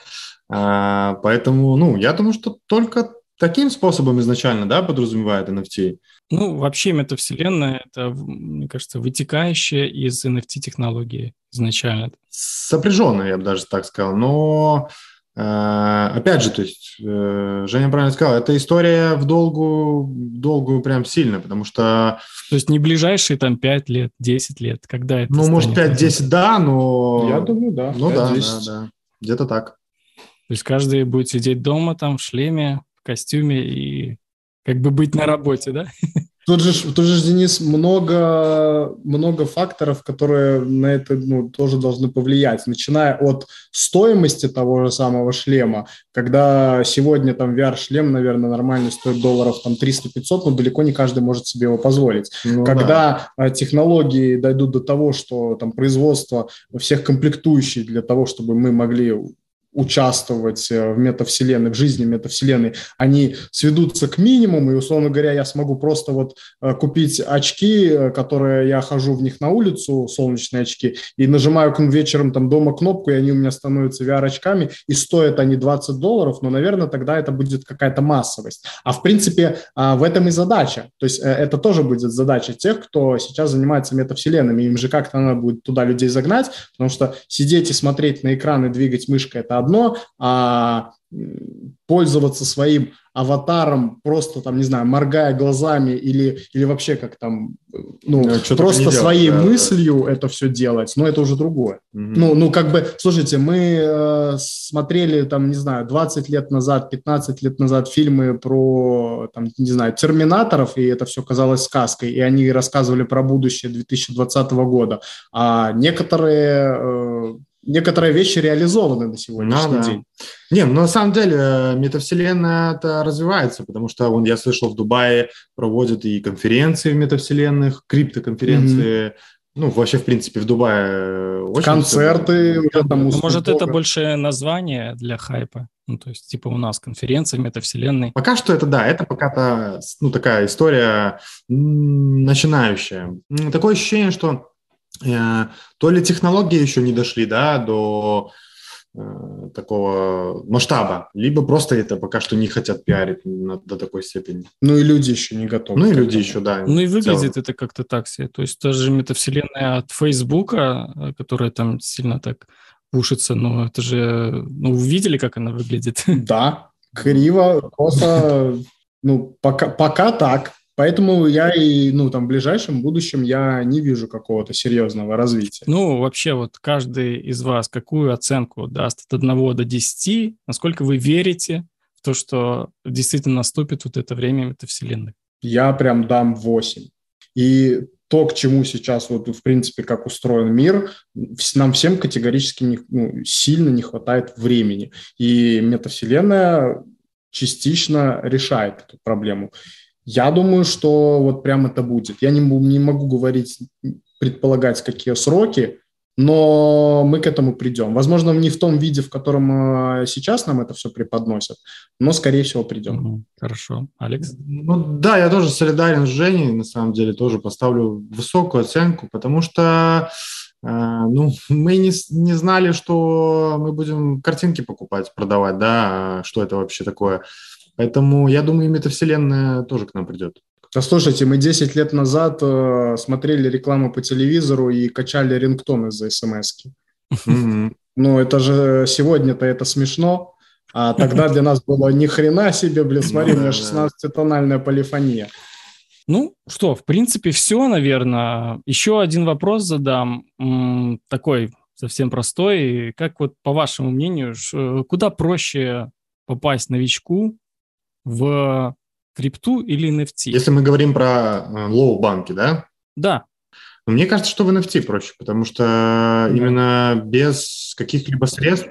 А, поэтому, ну, я думаю, что только таким способом изначально, да, подразумевает NFT. Ну, вообще метавселенная – это, мне кажется, вытекающая из NFT-технологии изначально. Сопряженная, я бы даже так сказал. Но, э, опять же, то есть, э, Женя правильно сказал, это история в долгую, в долгую прям сильно, потому что… То есть не ближайшие там 5 лет, 10 лет, когда это Ну, может, 5-10, да, но… Я думаю, да. Ну, да, да, да, где-то так. То есть каждый будет сидеть дома там в шлеме, в костюме и как бы быть на работе, да? Тут же, тут же, Денис, много, много факторов, которые на это ну, тоже должны повлиять, начиная от стоимости того же самого шлема, когда сегодня там VR-шлем, наверное, нормально стоит долларов там 300-500, но далеко не каждый может себе его позволить. Ну, когда да. технологии дойдут до того, что там производство всех комплектующих для того, чтобы мы могли участвовать э, в метавселенной, в жизни метавселенной, они сведутся к минимуму, и, условно говоря, я смогу просто вот э, купить очки, э, которые я хожу в них на улицу, солнечные очки, и нажимаю вечером там дома кнопку, и они у меня становятся VR-очками, и стоят они 20 долларов, но, наверное, тогда это будет какая-то массовость. А в принципе, а, в этом и задача. То есть это тоже будет задача тех, кто сейчас занимается метавселенными. Им же как-то надо будет туда людей загнать, потому что сидеть и смотреть на экран и двигать мышкой – это одно, а пользоваться своим аватаром, просто там, не знаю, моргая глазами или, или вообще как там, ну, да, просто своей да, мыслью да. это все делать, но это уже другое. Угу. Ну, ну, как бы, слушайте, мы э, смотрели там, не знаю, 20 лет назад, 15 лет назад фильмы про, там, не знаю, терминаторов, и это все казалось сказкой, и они рассказывали про будущее 2020 года, а некоторые э, некоторые вещи реализованы на сегодняшний ну, день. Не, ну на самом деле э, метавселенная это развивается, потому что вон, я слышал, в Дубае проводят и конференции в метавселенных, криптоконференции, mm-hmm. Ну, вообще, в принципе, в Дубае э, очень Концерты. Уже там ну, Может, это больше название для хайпа? Ну, то есть, типа, у нас конференция метавселенной. Пока что это, да, это пока-то, ну, такая история начинающая. Такое ощущение, что то ли технологии еще не дошли да, до э, такого масштаба, либо просто это пока что не хотят пиарить на, до такой степени. Ну и люди еще не готовы. Ну и люди еще, да. Ну и выглядит это как-то так себе. То есть тоже метавселенная от Фейсбука, э, которая там сильно так пушится, но это же, ну, увидели, как она выглядит? Да, криво, косо, ну, пока, пока так. Поэтому я и, ну, там, в ближайшем будущем я не вижу какого-то серьезного развития. Ну, вообще, вот каждый из вас какую оценку даст от 1 до 10? Насколько вы верите в то, что действительно наступит вот это время метавселенной? Я прям дам 8. И то, к чему сейчас, вот, в принципе, как устроен мир, нам всем категорически не, ну, сильно не хватает времени. И метавселенная частично решает эту проблему. Я думаю, что вот прям это будет. Я не, не могу говорить, предполагать, какие сроки, но мы к этому придем. Возможно, не в том виде, в котором а, сейчас нам это все преподносят, но, скорее всего, придем. Хорошо. Алекс? Ну да, я тоже солидарен с Женей, на самом деле, тоже поставлю высокую оценку, потому что э, ну, мы не, не знали, что мы будем картинки покупать, продавать, да, что это вообще такое. Поэтому я думаю, метавселенная тоже к нам придет. Да слушайте, мы 10 лет назад э, смотрели рекламу по телевизору и качали рингтон из-за смс mm Ну, это же сегодня-то это смешно, а тогда для нас было ни хрена себе, блин, смотри, у меня 16-тональная полифония. Ну что, в принципе, все, наверное. Еще один вопрос задам, такой совсем простой. Как вот, по вашему мнению, куда проще попасть новичку в крипту или NFT. Если мы говорим про э, лоу-банки, да? Да. Но мне кажется, что в NFT проще, потому что да. именно без каких-либо средств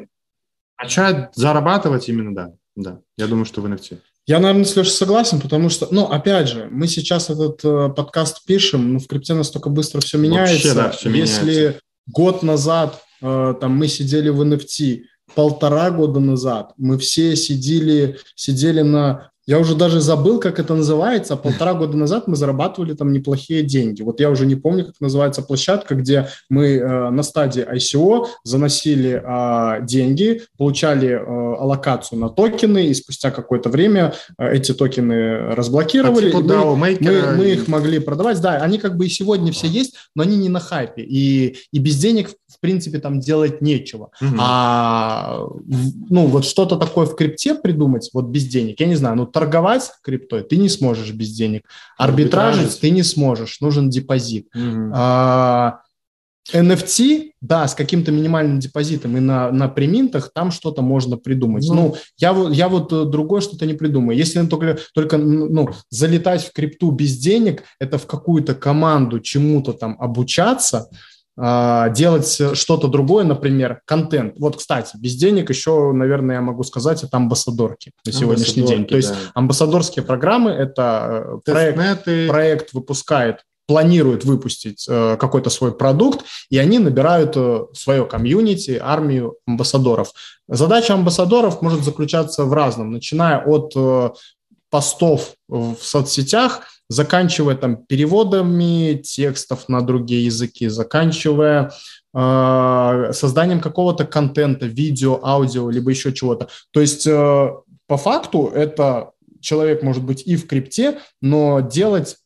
начать зарабатывать именно, да. Да, я думаю, что в NFT. Я, наверное, с Лешей согласен, потому что, ну, опять же, мы сейчас этот э, подкаст пишем, но в крипте настолько быстро все меняется. Вообще, да, все Если меняется. год назад э, там мы сидели в NFT, полтора года назад мы все сидели, сидели на я уже даже забыл, как это называется. Полтора года назад мы зарабатывали там неплохие деньги. Вот я уже не помню, как называется площадка, где мы э, на стадии ICO заносили э, деньги, получали э, аллокацию на токены, и спустя какое-то время э, эти токены разблокировали. А типа, да, мы, мы, мы их могли продавать. Да, они как бы и сегодня все есть, но они не на хайпе. И, и без денег, в принципе, там делать нечего. Угу. А ну вот что-то такое в крипте придумать, вот без денег, я не знаю, ну торговать криптой ты не сможешь без денег, арбитражить ты не сможешь, нужен депозит. Угу. А, NFT, да, с каким-то минимальным депозитом и на, на приминтах там что-то можно придумать. Ну, ну я, я вот э, другое что-то не придумаю. Если только, только ну, залетать в крипту без денег, это в какую-то команду чему-то там обучаться, делать что-то другое, например, контент. Вот, кстати, без денег еще, наверное, я могу сказать, это амбассадорки на сегодняшний день. То есть да. амбассадорские программы – это э, проект, проект выпускает планируют выпустить э, какой-то свой продукт, и они набирают э, свое комьюнити, армию амбассадоров. Задача амбассадоров может заключаться в разном, начиная от э, постов в соцсетях, заканчивая там переводами текстов на другие языки, заканчивая э, созданием какого-то контента, видео, аудио, либо еще чего-то. То есть э, по факту это человек может быть и в крипте, но делать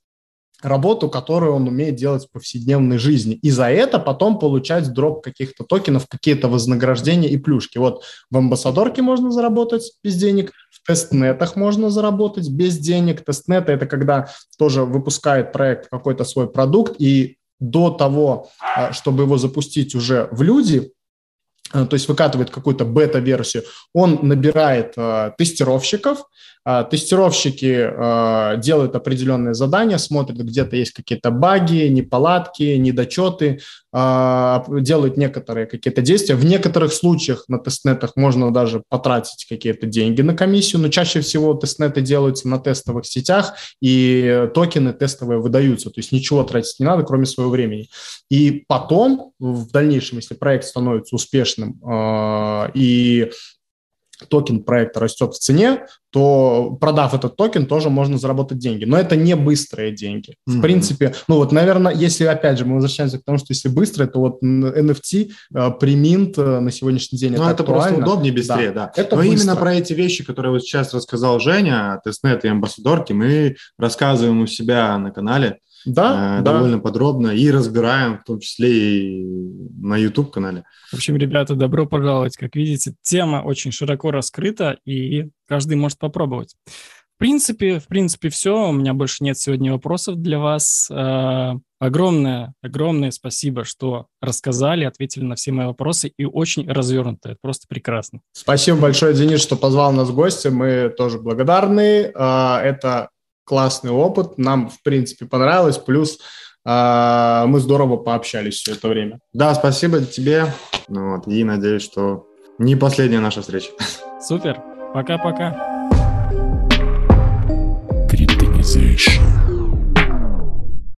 работу, которую он умеет делать в повседневной жизни. И за это потом получать дроп каких-то токенов, какие-то вознаграждения и плюшки. Вот в амбассадорке можно заработать без денег, в тестнетах можно заработать без денег. Тестнеты – это когда тоже выпускает проект какой-то свой продукт, и до того, а, чтобы его запустить уже в люди, а, то есть выкатывает какую-то бета-версию, он набирает э, тестировщиков, тестировщики а, делают определенные задания, смотрят, где-то есть какие-то баги, неполадки, недочеты, а, делают некоторые какие-то действия. В некоторых случаях на тестнетах можно даже потратить какие-то деньги на комиссию, но чаще всего тестнеты делаются на тестовых сетях, и токены тестовые выдаются, то есть ничего тратить не надо, кроме своего времени. И потом, в дальнейшем, если проект становится успешным и токен проекта растет в цене, то продав этот токен, тоже можно заработать деньги. Но это не быстрые деньги. В mm-hmm. принципе, ну вот, наверное, если, опять же, мы возвращаемся к тому, что если быстрые, то вот NFT, э, premint э, на сегодняшний день ну, это, это просто удобнее, быстрее, да. да. Это Но быстро. именно про эти вещи, которые вот сейчас рассказал Женя, testnet и амбассадорки, мы рассказываем у себя на канале да, э, довольно да. подробно и разбираем, в том числе и на YouTube-канале. В общем, ребята, добро пожаловать. Как видите, тема очень широко раскрыта, и каждый может попробовать. В принципе, в принципе, все. У меня больше нет сегодня вопросов для вас. Э, огромное, огромное спасибо, что рассказали, ответили на все мои вопросы и очень развернуто. Это просто прекрасно. Спасибо большое, Денис, что позвал нас в гости. Мы тоже благодарны. Э, это классный опыт, нам, в принципе, понравилось, плюс э, мы здорово пообщались все это время. Да, спасибо тебе, ну, вот, и надеюсь, что не последняя наша встреча. Супер, пока-пока.